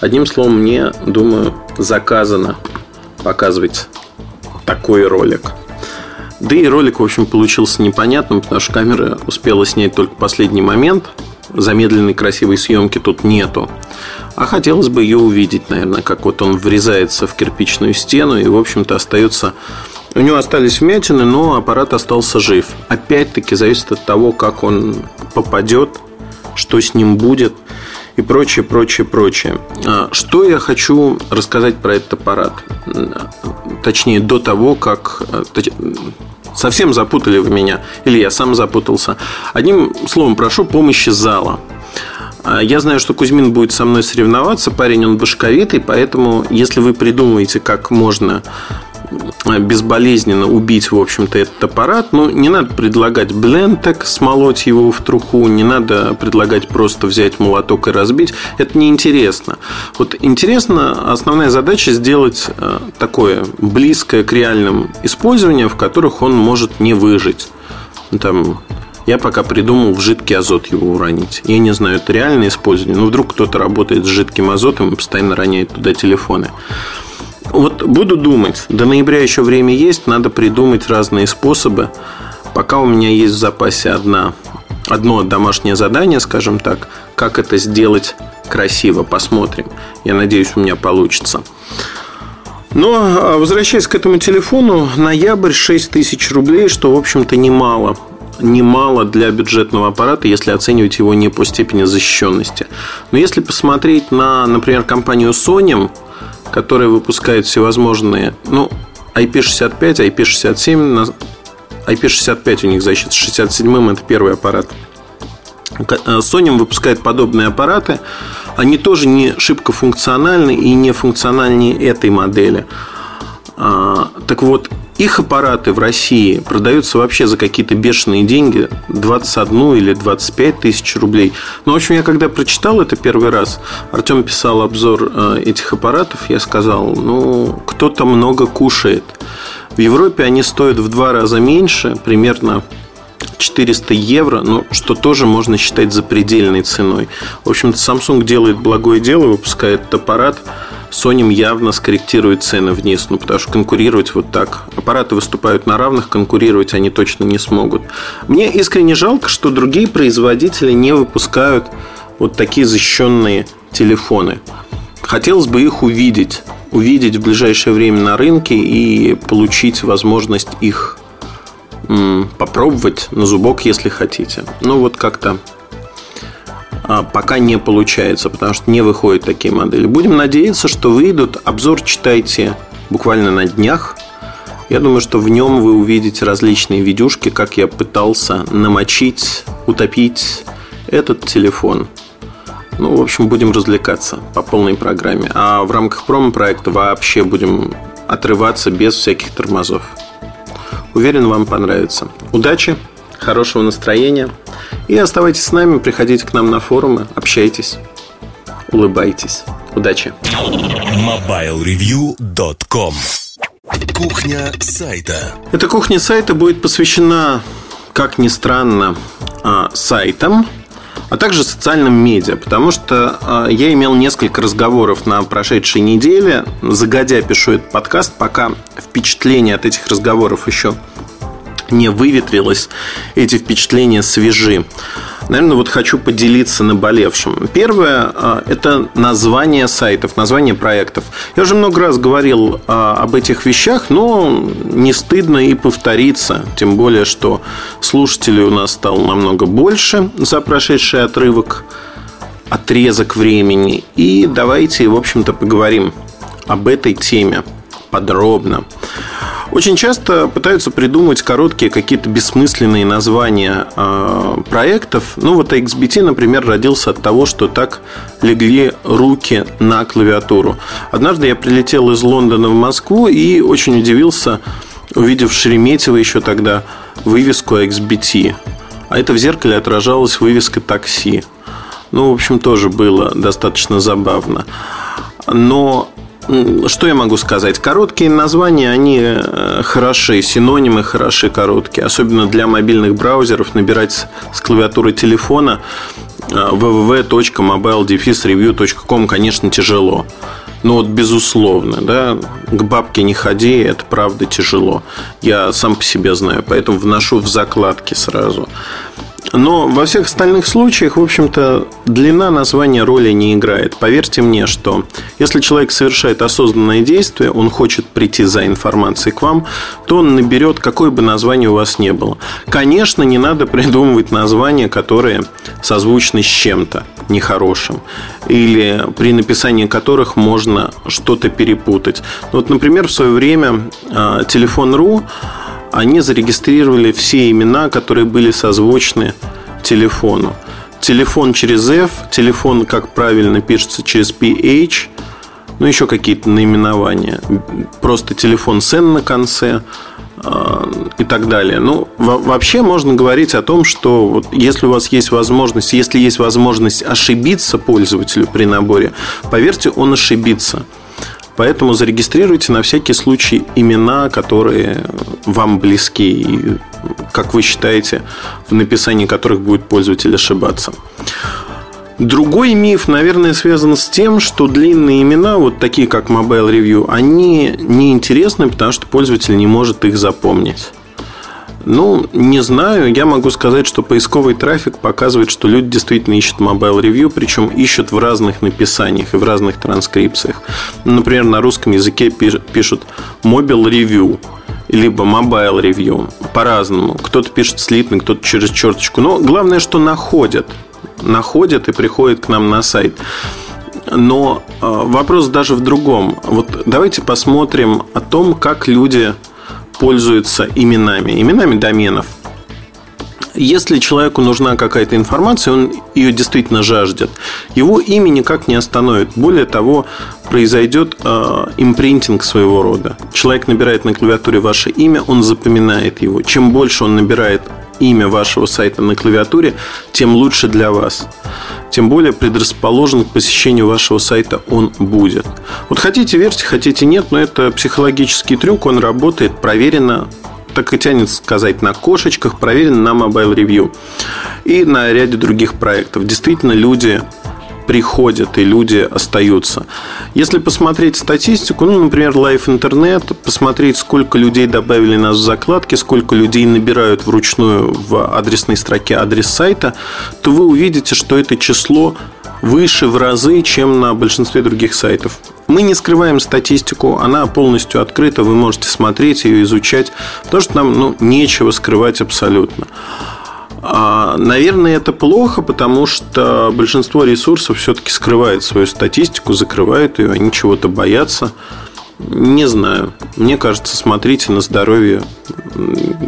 Одним словом, мне, думаю, заказано показывать такой ролик. Да и ролик, в общем, получился непонятным, потому что камера успела снять только последний момент – замедленной красивой съемки тут нету. А хотелось бы ее увидеть, наверное, как вот он врезается в кирпичную стену и, в общем-то, остается... У него остались вмятины, но аппарат остался жив. Опять-таки зависит от того, как он попадет, что с ним будет и прочее, прочее, прочее. А, что я хочу рассказать про этот аппарат? Точнее, до того, как Совсем запутали вы меня. Или я сам запутался. Одним словом, прошу помощи зала. А, я знаю, что Кузьмин будет со мной соревноваться. Парень он башковитый, поэтому если вы придумаете, как можно Э, безболезненно убить, в общем-то, этот аппарат. Ну, не надо предлагать блентек, смолоть его в труху, не надо предлагать просто взять молоток и разбить. Это неинтересно. Вот интересно, основная задача сделать э, такое близкое к реальным использованию, в которых он может не выжить. Ну, там, я пока придумал в жидкий азот его уронить. Я не знаю, это реальное использование. Но вдруг кто-то работает с жидким азотом и постоянно роняет туда телефоны. Вот буду думать. До ноября еще время есть, надо придумать разные способы. Пока у меня есть в запасе одна, одно домашнее задание, скажем так, как это сделать красиво, посмотрим. Я надеюсь, у меня получится. Но, а, возвращаясь к этому телефону, ноябрь 6 тысяч рублей, что, в общем-то, немало. Немало для бюджетного аппарата, если оценивать его не по степени защищенности. Но если посмотреть на, например, компанию Sony, которые выпускают всевозможные, ну, IP65, IP67, IP65 у них защита, 67-м это первый аппарат. Э, Sony выпускает подобные аппараты. Они тоже не шибко функциональны и не функциональнее этой модели. А, так вот, их аппараты в России продаются вообще за какие-то бешеные деньги 21 или 25 тысяч рублей. Ну, в общем, я когда прочитал это первый раз, Артем писал обзор э, этих аппаратов, я сказал, ну, кто-то много кушает. В Европе они стоят в два раза меньше, примерно 400 евро, ну, что тоже можно считать запредельной ценой. В общем-то, Samsung делает благое дело, выпускает аппарат – Sony явно скорректирует цены вниз, ну, потому что конкурировать вот так. Аппараты выступают на равных, конкурировать они точно не смогут. Мне искренне жалко, что другие производители не выпускают вот такие защищенные телефоны. Хотелось бы их увидеть, увидеть в ближайшее время на рынке и получить возможность их попробовать на зубок, если хотите. Ну вот как-то пока не получается, потому что не выходят такие модели. Будем надеяться, что выйдут. Обзор читайте буквально на днях. Я думаю, что в нем вы увидите различные видюшки, как я пытался намочить, утопить этот телефон. Ну, в общем, будем развлекаться по полной программе. А в рамках промо-проекта вообще будем отрываться без всяких тормозов. Уверен, вам понравится. Удачи, хорошего настроения. И оставайтесь с нами, приходите к нам на форумы, общайтесь, улыбайтесь. Удачи. MobileReview.com Кухня сайта Эта кухня сайта будет посвящена, как ни странно, а, сайтам, а также социальным медиа, потому что а, я имел несколько разговоров на прошедшей неделе, загодя пишу этот подкаст, пока впечатление от этих разговоров еще не выветрилось, эти впечатления свежи. Наверное, вот хочу поделиться наболевшим. Первое а, – это название сайтов, название проектов. Я уже много раз говорил а, об этих вещах, но не стыдно и повториться. Тем более, что слушателей у нас стало намного больше за прошедший отрывок, отрезок времени. И давайте, в общем-то, поговорим об этой теме подробно. Очень часто пытаются придумать короткие какие-то бессмысленные названия э, проектов. Ну, вот XBT, например, родился от того, что так легли руки на клавиатуру. Однажды я прилетел из Лондона в Москву и очень удивился, увидев Шереметьево еще тогда вывеску XBT. А это в зеркале отражалась вывеска такси. Ну, в общем, тоже было достаточно забавно. Но что я могу сказать? Короткие названия, они э, хороши, синонимы хороши короткие. Особенно для мобильных браузеров набирать с клавиатуры телефона э, www.mobile-review.com, конечно, тяжело. Ну вот безусловно, да, к бабке не ходи, это правда тяжело. Я сам по себе знаю, поэтому вношу в закладки сразу. Но во всех остальных случаях, в общем-то, длина названия роли не играет. Поверьте мне, что если человек совершает осознанное действие, он хочет прийти за информацией к вам, то он наберет, какое бы название у вас не было. Конечно, не надо придумывать названия, которые созвучны с чем-то нехорошим, или при написании которых можно что-то перепутать. Вот, например, в свое время а, телефон.ру они зарегистрировали все имена, которые были созвучны телефону. Телефон через F, телефон, как правильно пишется, через PH, ну, еще какие-то наименования. Просто телефон с N на конце э, и так далее. Ну, вообще можно говорить о том, что вот если у вас есть возможность, если есть возможность ошибиться пользователю при наборе, поверьте, он ошибится. Поэтому зарегистрируйте на всякий случай имена, которые вам близки и, как вы считаете, в написании которых будет пользователь ошибаться. Другой миф, наверное, связан с тем, что длинные имена, вот такие как Mobile Review, они неинтересны, потому что пользователь не может их запомнить. Ну, не знаю. Я могу сказать, что поисковый трафик показывает, что люди действительно ищут Mobile Review, причем ищут в разных написаниях и в разных транскрипциях. Например, на русском языке пишут Mobile Review либо Mobile Review. По-разному. Кто-то пишет слитно, кто-то через черточку. Но главное, что находят. Находят и приходят к нам на сайт. Но э, вопрос даже в другом. Вот давайте посмотрим о том, как люди пользуются именами, именами доменов. Если человеку нужна какая-то информация, он ее действительно жаждет, его имя никак не остановит. Более того, произойдет э, импринтинг своего рода. Человек набирает на клавиатуре ваше имя, он запоминает его. Чем больше он набирает имя вашего сайта на клавиатуре, тем лучше для вас. Тем более предрасположен к посещению вашего сайта он будет. Вот хотите верьте, хотите нет, но это психологический трюк, он работает, проверено так и тянет сказать на кошечках, проверено на Mobile Review и на ряде других проектов. Действительно, люди приходят и люди остаются. Если посмотреть статистику, ну, например, Live Internet, посмотреть, сколько людей добавили нас в закладки, сколько людей набирают вручную в адресной строке адрес сайта, то вы увидите, что это число выше в разы, чем на большинстве других сайтов. Мы не скрываем статистику, она полностью открыта, вы можете смотреть ее, изучать, потому что нам ну, нечего скрывать абсолютно. А, наверное, это плохо, потому что большинство ресурсов все-таки скрывает свою статистику, закрывают ее, они чего-то боятся. Не знаю. Мне кажется, смотрите на здоровье.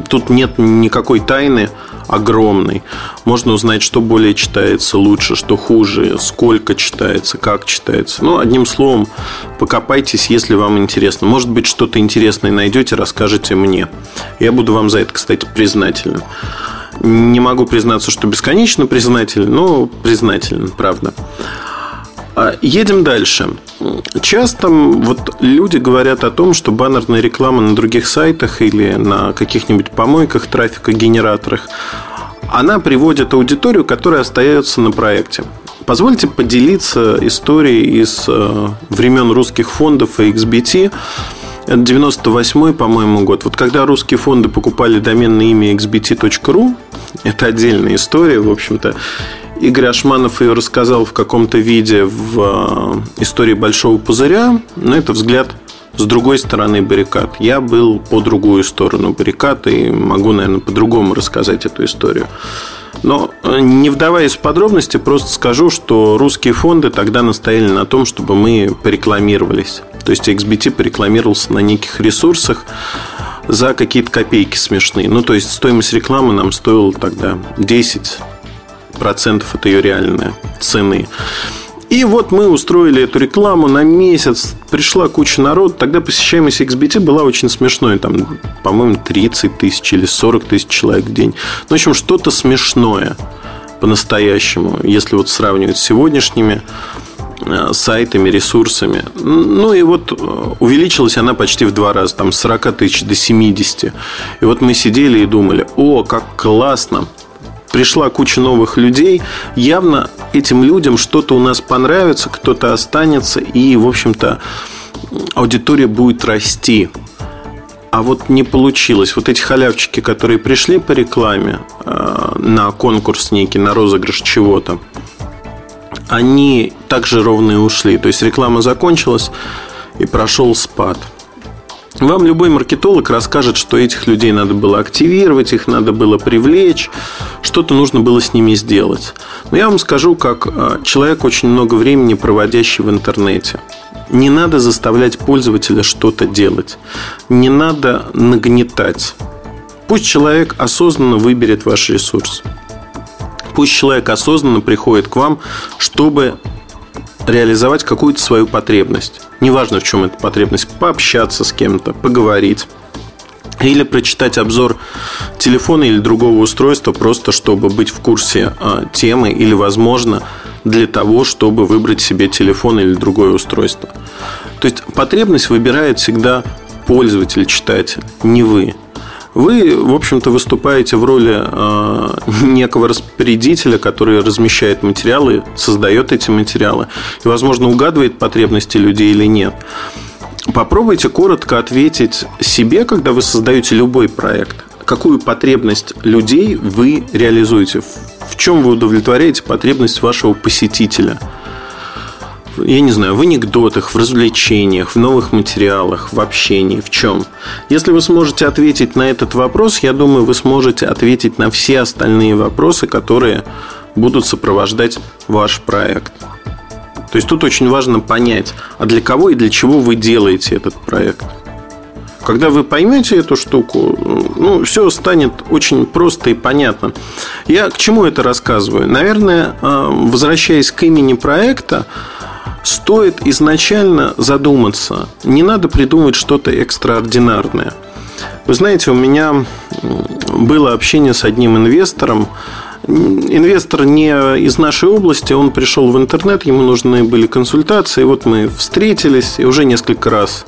Тут нет никакой тайны огромной. Можно узнать, что более читается лучше, что хуже, сколько читается, как читается. Ну, одним словом, покопайтесь, если вам интересно. Может быть, что-то интересное найдете, расскажете мне. Я буду вам за это, кстати, признателен. Не могу признаться, что бесконечно признателен, но признателен, правда. А, едем дальше. Часто вот люди говорят о том, что баннерная реклама на других сайтах или на каких-нибудь помойках, трафикогенераторах, она приводит аудиторию, которая остается на проекте. Позвольте поделиться историей из э, времен русских фондов и XBT. Это 98 по-моему, год. Вот когда русские фонды покупали доменное имя xbt.ru, это отдельная история, в общем-то. Игорь Ашманов ее рассказал в каком-то виде в э, истории Большого пузыря, но это взгляд с другой стороны баррикад. Я был по другую сторону баррикад и могу, наверное, по-другому рассказать эту историю. Но э, не вдаваясь в подробности, просто скажу, что русские фонды тогда настояли на том, чтобы мы порекламировались. То есть XBT порекламировался на неких ресурсах за какие-то копейки смешные. Ну, то есть стоимость рекламы нам стоила тогда 10 процентов от ее реальной цены. И вот мы устроили эту рекламу на месяц. Пришла куча народ. Тогда посещаемость XBT была очень смешной. Там, по-моему, 30 тысяч или 40 тысяч человек в день. Ну, в общем, что-то смешное по-настоящему, если вот сравнивать с сегодняшними сайтами, ресурсами. Ну и вот э, увеличилась она почти в два раза, там с 40 тысяч до 70. И вот мы сидели и думали, о, как классно, пришла куча новых людей. Явно этим людям что-то у нас понравится, кто-то останется, и, в общем-то, аудитория будет расти. А вот не получилось. Вот эти халявчики, которые пришли по рекламе э, на конкурс некий, на розыгрыш чего-то, они также ровно и ушли. То есть реклама закончилась и прошел спад. Вам любой маркетолог расскажет, что этих людей надо было активировать, их надо было привлечь, что-то нужно было с ними сделать. Но я вам скажу, как а, человек, очень много времени проводящий в интернете. Не надо заставлять пользователя что-то делать. Не надо нагнетать. Пусть человек осознанно выберет ваш ресурс. Пусть человек осознанно приходит к вам, чтобы реализовать какую-то свою потребность. Неважно, в чем эта потребность. Пообщаться с кем-то, поговорить. Или прочитать обзор телефона или другого устройства, просто чтобы быть в курсе э, темы или, возможно, для того, чтобы выбрать себе телефон или другое устройство. То есть потребность выбирает всегда пользователь, читатель, не вы. Вы, в общем-то, выступаете в роли э, некого распорядителя, который размещает материалы, создает эти материалы и, возможно, угадывает потребности людей или нет. Попробуйте коротко ответить себе, когда вы создаете любой проект. Какую потребность людей вы реализуете? В чем вы удовлетворяете потребность вашего посетителя – я не знаю, в анекдотах, в развлечениях, в новых материалах, в общении, в чем. Если вы сможете ответить на этот вопрос, я думаю, вы сможете ответить на все остальные вопросы, которые будут сопровождать ваш проект. То есть тут очень важно понять, а для кого и для чего вы делаете этот проект. Когда вы поймете эту штуку, ну, все станет очень просто и понятно. Я к чему это рассказываю? Наверное, э, возвращаясь к имени проекта, стоит изначально задуматься. Не надо придумать что-то экстраординарное. Вы знаете, у меня было общение с одним инвестором. Инвестор не из нашей области, он пришел в интернет, ему нужны были консультации. Вот мы встретились и уже несколько раз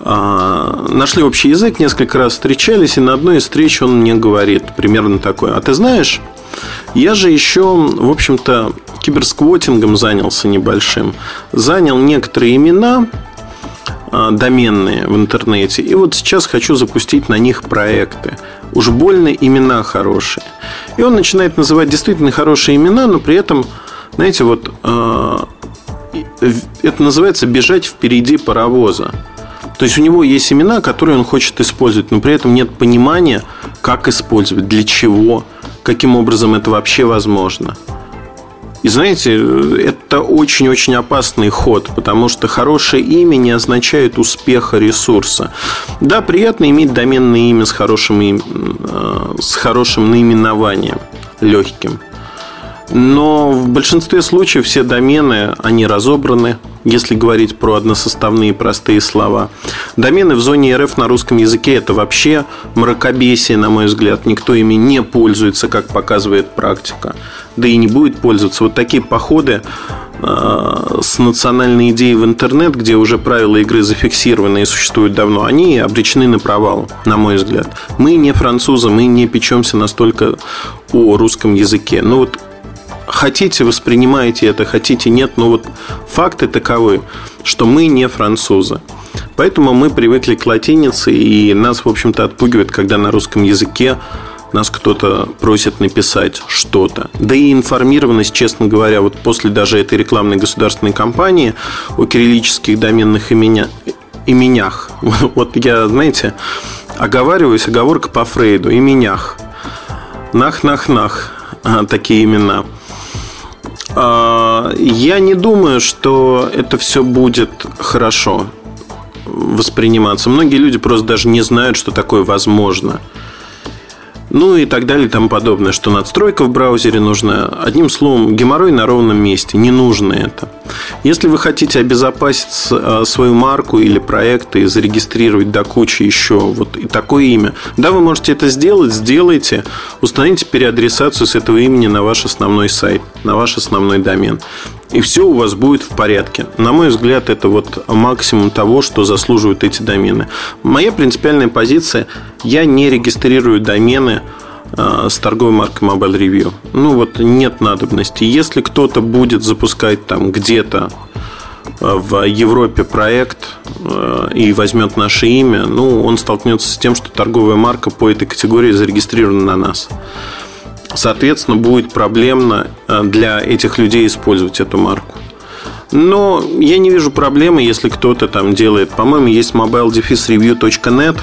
а, нашли общий язык, несколько раз встречались, и на одной из встреч он мне говорит примерно такое. А ты знаешь, я же еще, в общем-то, киберсквотингом занялся небольшим. Занял некоторые имена, а, доменные в интернете. И вот сейчас хочу запустить на них проекты. Уж больно имена хорошие. И он начинает называть действительно хорошие имена, но при этом, знаете, вот а, это называется бежать впереди паровоза. То есть у него есть имена, которые он хочет использовать, но при этом нет понимания, как использовать, для чего, каким образом это вообще возможно. И знаете, это очень-очень опасный ход, потому что хорошее имя не означает успеха ресурса. Да, приятно иметь доменное имя с хорошим, э, с хорошим наименованием, легким. Но в большинстве случаев все домены, они разобраны, если говорить про односоставные простые слова. Домены в зоне РФ на русском языке – это вообще мракобесие, на мой взгляд. Никто ими не пользуется, как показывает практика. Да и не будет пользоваться. Вот такие походы э, с национальной идеей в интернет, где уже правила игры зафиксированы и существуют давно, они обречены на провал, на мой взгляд. Мы не французы, мы не печемся настолько о русском языке. Но вот хотите, воспринимаете это, хотите, нет, но вот факты таковы, что мы не французы. Поэтому мы привыкли к латинице, и нас, в общем-то, отпугивает, когда на русском языке нас кто-то просит написать что-то. Да и информированность, честно говоря, вот после даже этой рекламной государственной кампании о кириллических доменных именя, именях. Вот я, знаете, оговариваюсь, оговорка по Фрейду, именях. Нах-нах-нах, такие имена. А, я не думаю, что это все будет хорошо восприниматься. Многие люди просто даже не знают, что такое возможно ну и так далее и тому подобное, что надстройка в браузере нужна. Одним словом, геморрой на ровном месте, не нужно это. Если вы хотите обезопасить а, свою марку или проект и зарегистрировать до кучи еще вот и такое имя, да, вы можете это сделать, сделайте, установите переадресацию с этого имени на ваш основной сайт, на ваш основной домен и все у вас будет в порядке. На мой взгляд, это вот максимум того, что заслуживают эти домены. Моя принципиальная позиция – я не регистрирую домены э, с торговой маркой Mobile Review. Ну вот нет надобности. Если кто-то будет запускать там где-то э, в Европе проект э, и возьмет наше имя, ну, он столкнется с тем, что торговая марка по этой категории зарегистрирована на нас соответственно, будет проблемно э, для этих людей использовать эту марку. Но я не вижу проблемы, если кто-то там делает. По-моему, есть mobile-review.net.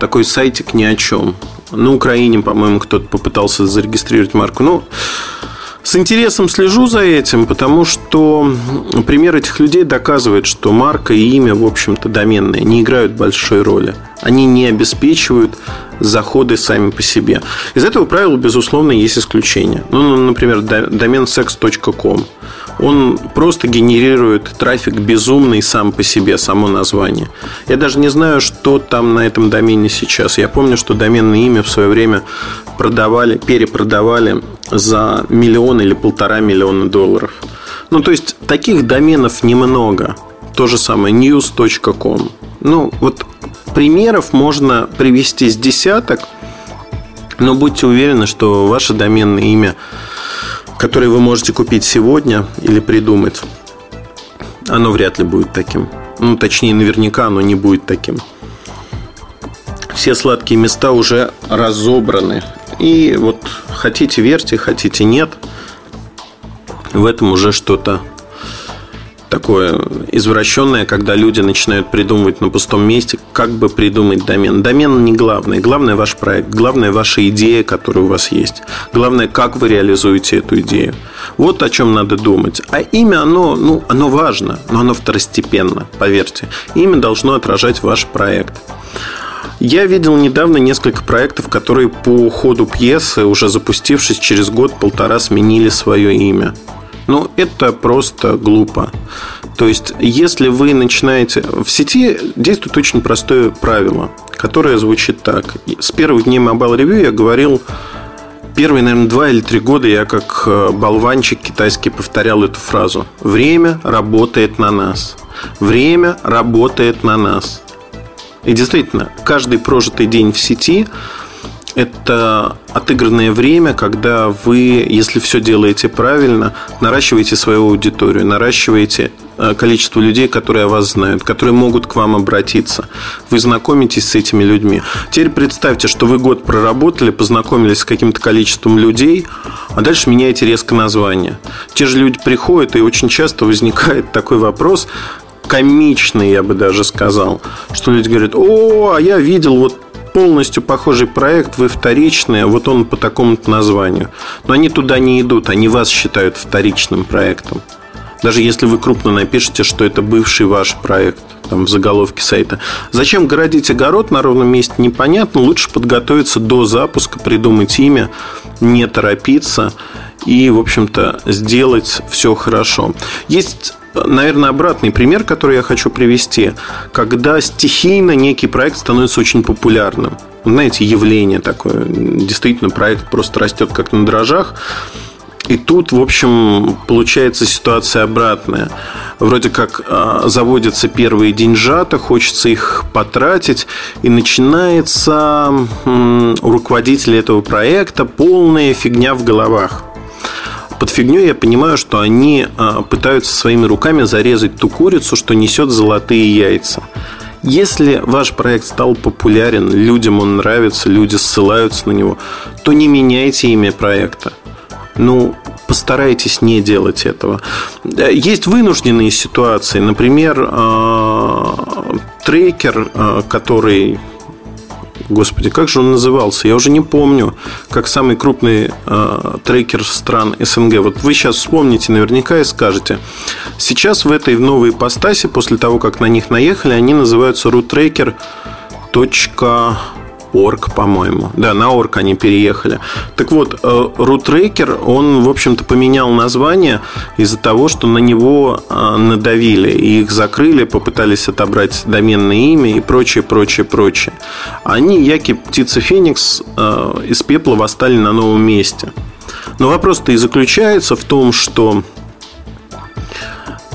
Такой сайтик ни о чем. На Украине, по-моему, кто-то попытался зарегистрировать марку. Ну, с интересом слежу за этим, потому что пример этих людей доказывает, что марка и имя, в общем-то, доменные, не играют большой роли. Они не обеспечивают заходы сами по себе. Из этого правила, безусловно, есть исключения. Ну, например, домен sex.com. Он просто генерирует трафик безумный сам по себе, само название. Я даже не знаю, что там на этом домене сейчас. Я помню, что доменное имя в свое время продавали, перепродавали за миллион или полтора миллиона долларов. Ну, то есть, таких доменов немного. То же самое news.com. Ну, вот примеров можно привести с десяток, но будьте уверены, что ваше доменное имя, которое вы можете купить сегодня или придумать, оно вряд ли будет таким. Ну, точнее, наверняка оно не будет таким. Все сладкие места уже разобраны. И вот хотите верьте, хотите нет, в этом уже что-то такое извращенное, когда люди начинают придумывать на пустом месте, как бы придумать домен. Домен не главное. Главное ваш проект, главное ваша идея, которая у вас есть. Главное, как вы реализуете эту идею. Вот о чем надо думать. А имя, оно, ну, оно важно, но оно второстепенно, поверьте. Имя должно отражать ваш проект. Я видел недавно несколько проектов, которые по ходу пьесы, уже запустившись через год-полтора, сменили свое имя. Ну, это просто глупо. То есть, если вы начинаете... В сети действует очень простое правило, которое звучит так. С первых дней Mobile Review я говорил... Первые, наверное, два или три года я как э, болванчик китайский повторял эту фразу. Время работает на нас. Время работает на нас. И действительно, каждый прожитый день в сети это отыгранное время, когда вы, если все делаете правильно, наращиваете свою аудиторию, наращиваете э, количество людей, которые вас знают, которые могут к вам обратиться. Вы знакомитесь с этими людьми. Теперь представьте, что вы год проработали, познакомились с каким-то количеством людей, а дальше меняете резко название. Те же люди приходят, и очень часто возникает такой вопрос, комичный, я бы даже сказал, что люди говорят, о, а я видел вот полностью похожий проект, вы вторичные, вот он по такому-то названию. Но они туда не идут, они вас считают вторичным проектом. Даже если вы крупно напишете, что это бывший ваш проект там, в заголовке сайта. Зачем городить огород на ровном месте, непонятно. Лучше подготовиться до запуска, придумать имя, не торопиться и, в общем-то, сделать все хорошо. Есть наверное, обратный пример, который я хочу привести, когда стихийно некий проект становится очень популярным. Знаете, явление такое. Действительно, проект просто растет как на дрожжах. И тут, в общем, получается ситуация обратная. Вроде как э, заводятся первые деньжата, хочется их потратить, и начинается у руководителя этого проекта полная фигня в головах под фигней я понимаю, что они а, пытаются своими руками зарезать ту курицу, что несет золотые яйца. Если ваш проект стал популярен, людям он нравится, люди ссылаются на него, то не меняйте имя проекта. Ну, постарайтесь не делать этого. Есть вынужденные ситуации. Например, а, трекер, а, который Господи, как же он назывался? Я уже не помню, как самый крупный э, трекер стран СНГ. Вот вы сейчас вспомните наверняка и скажете. Сейчас в этой в новой ипостаси, после того, как на них наехали, они называются roottracker Орг, по-моему. Да, на Орг они переехали. Так вот, Рутрекер, он, в общем-то, поменял название из-за того, что на него э, надавили. И их закрыли, попытались отобрать доменное имя и прочее, прочее, прочее. Они, яки птица Феникс, э, из пепла восстали на новом месте. Но вопрос-то и заключается в том, что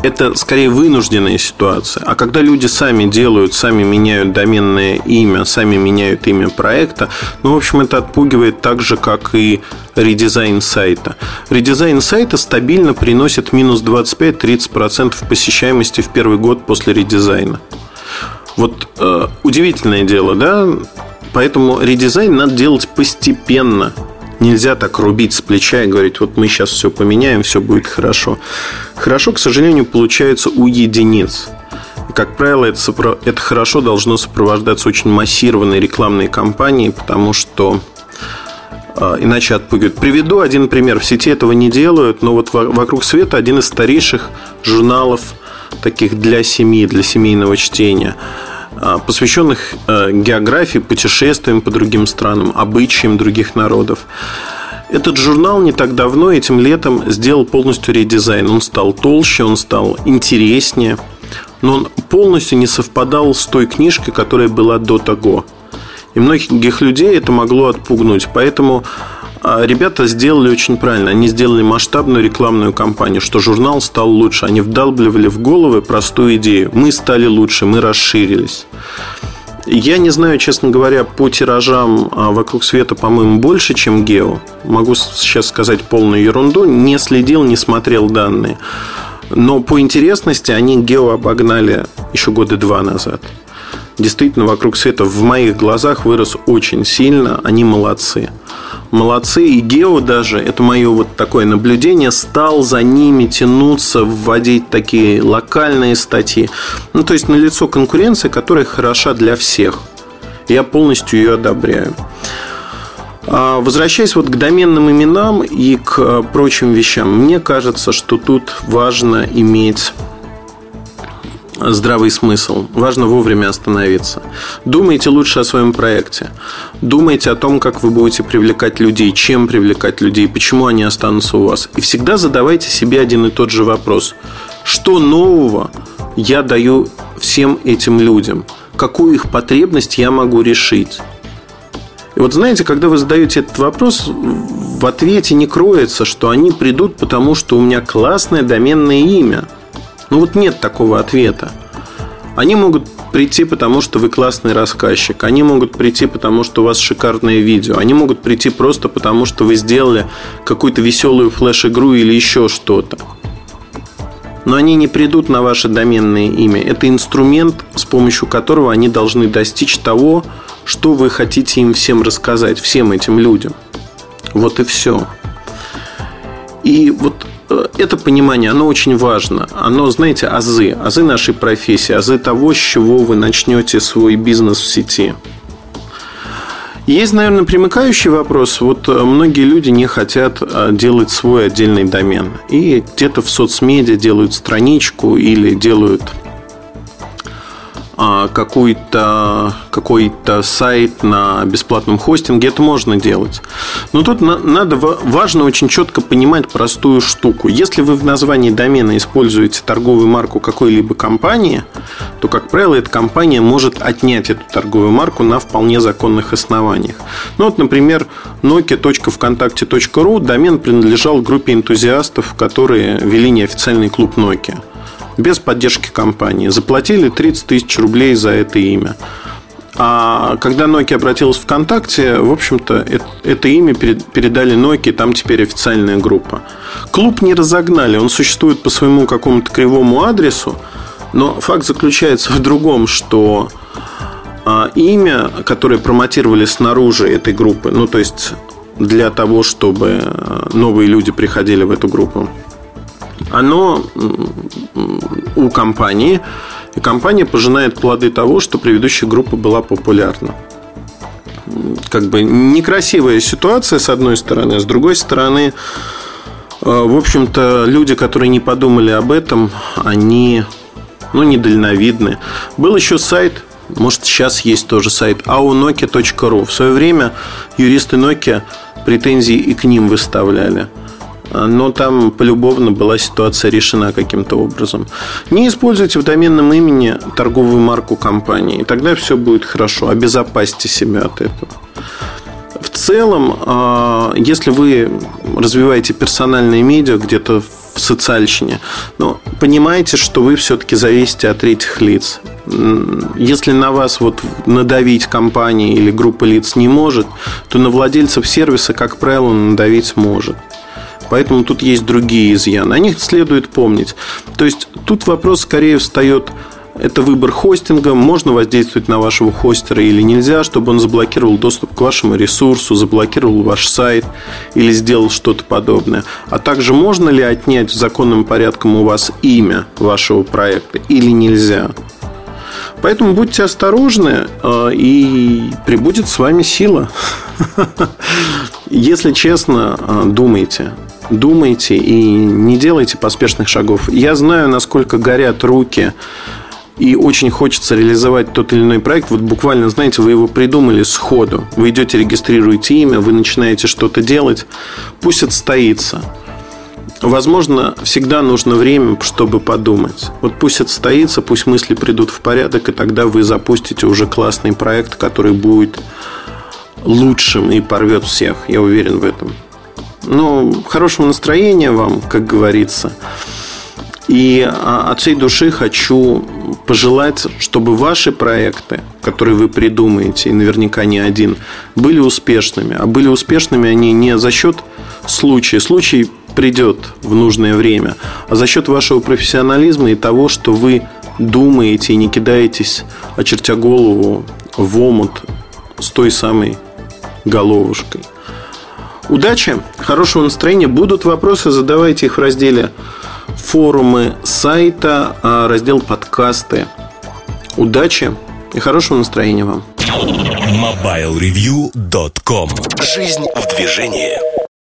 это скорее вынужденная ситуация. А когда люди сами делают, сами меняют доменное имя, сами меняют имя проекта, ну, в общем, это отпугивает так же, как и редизайн сайта. Редизайн сайта стабильно приносит минус 25-30% посещаемости в первый год после редизайна. Вот э, удивительное дело, да? Поэтому редизайн надо делать постепенно. Нельзя так рубить с плеча и говорить, вот мы сейчас все поменяем, все будет хорошо. Хорошо, к сожалению, получается у единиц. Как правило, это, сопро... это хорошо должно сопровождаться очень массированной рекламной кампанией, потому что э, иначе отпугивают. Приведу один пример. В сети этого не делают, но вот «Вокруг света» один из старейших журналов таких для семьи, для семейного чтения – а, посвященных э, географии, путешествиям по другим странам, обычаям других народов. Этот журнал не так давно, этим летом, сделал полностью редизайн. Он стал толще, он стал интереснее, но он полностью не совпадал с той книжкой, которая была до того. И многих людей это могло отпугнуть. Поэтому а ребята сделали очень правильно. Они сделали масштабную рекламную кампанию, что журнал стал лучше. Они вдалбливали в головы простую идею. Мы стали лучше, мы расширились. Я не знаю, честно говоря, по тиражам а, вокруг света, по-моему, больше, чем Гео. Могу сейчас сказать полную ерунду. Не следил, не смотрел данные. Но по интересности они Гео обогнали еще года два назад. Действительно, вокруг света в моих глазах вырос очень сильно. Они молодцы молодцы. И Гео даже, это мое вот такое наблюдение, стал за ними тянуться, вводить такие локальные статьи. Ну, то есть, налицо конкуренция, которая хороша для всех. Я полностью ее одобряю. А, возвращаясь вот к доменным именам и к э, прочим вещам, мне кажется, что тут важно иметь здравый смысл. Важно вовремя остановиться. Думайте лучше о своем проекте. Думайте о том, как вы будете привлекать людей, чем привлекать людей, почему они останутся у вас. И всегда задавайте себе один и тот же вопрос. Что нового я даю всем этим людям? Какую их потребность я могу решить? И вот знаете, когда вы задаете этот вопрос, в ответе не кроется, что они придут, потому что у меня классное доменное имя – ну вот нет такого ответа. Они могут прийти, потому что вы классный рассказчик. Они могут прийти, потому что у вас шикарное видео. Они могут прийти просто потому, что вы сделали какую-то веселую флеш-игру или еще что-то. Но они не придут на ваше доменное имя. Это инструмент, с помощью которого они должны достичь того, что вы хотите им всем рассказать, всем этим людям. Вот и все. И вот это понимание, оно очень важно. Оно, знаете, азы, азы нашей профессии, азы того, с чего вы начнете свой бизнес в сети. Есть, наверное, примыкающий вопрос. Вот э, многие люди не хотят э, делать свой отдельный домен. И где-то в соцмедиа делают страничку или делают какой-то какой сайт на бесплатном хостинге, это можно делать. Но тут надо важно очень четко понимать простую штуку. Если вы в названии домена используете торговую марку какой-либо компании, то, как правило, эта компания может отнять эту торговую марку на вполне законных основаниях. Ну вот, например, nokia.vkontakte.ru домен принадлежал группе энтузиастов, которые вели неофициальный клуб Nokia без поддержки компании. Заплатили 30 тысяч рублей за это имя. А когда Nokia обратилась в ВКонтакте, в общем-то, это, имя передали Nokia, там теперь официальная группа. Клуб не разогнали, он существует по своему какому-то кривому адресу, но факт заключается в другом, что а, имя, которое промотировали снаружи этой группы, ну, то есть для того, чтобы новые люди приходили в эту группу, оно у компании, и компания пожинает плоды того, что предыдущая группа была популярна. Как бы некрасивая ситуация, с одной стороны, а с другой стороны, э, в общем-то, люди, которые не подумали об этом, они ну, недальновидны. Был еще сайт, может, сейчас есть тоже сайт aunokia.ru. В свое время юристы Nokia претензии и к ним выставляли – но там полюбовно была ситуация решена каким-то образом. Не используйте в доменном имени торговую марку компании, тогда все будет хорошо. Обезопасьте себя от этого. В целом, а, если вы развиваете персональные медиа где-то в социальщине, но понимаете, что вы все-таки зависите от третьих лиц. Если на вас вот надавить компания или группа лиц не может, то на владельцев сервиса, как правило, надавить может. Поэтому тут есть другие изъяны. О них следует помнить. То есть тут вопрос скорее встает это выбор хостинга. Можно воздействовать на вашего хостера или нельзя, чтобы он заблокировал доступ к вашему ресурсу, заблокировал ваш сайт или сделал что-то подобное. А также можно ли отнять законным порядком у вас имя вашего проекта или нельзя. Поэтому будьте осторожны, э, и прибудет с вами сила. Если честно, э, думайте думайте и не делайте поспешных шагов. Я знаю, насколько горят руки и очень хочется реализовать тот или иной проект, вот буквально, знаете, вы его придумали сходу. Вы идете, регистрируете имя, вы начинаете что-то делать, пусть отстоится. Возможно, всегда нужно время, чтобы подумать. Вот пусть отстоится, пусть мысли придут в порядок, и тогда вы запустите уже классный проект, который будет лучшим и порвет всех. Я уверен в этом. Ну, хорошего настроения вам, как говорится. И от всей души хочу пожелать, чтобы ваши проекты, которые вы придумаете, и наверняка не один, были успешными. А были успешными они не за счет случая. Случай придет в нужное время, а за счет вашего профессионализма и того, что вы думаете и не кидаетесь, очертя голову в омут с той самой головушкой. Удачи, хорошего настроения. Будут вопросы, задавайте их в разделе форумы сайта, а, раздел подкасты. Удачи и хорошего настроения вам. MobileReview.com Жизнь в движении.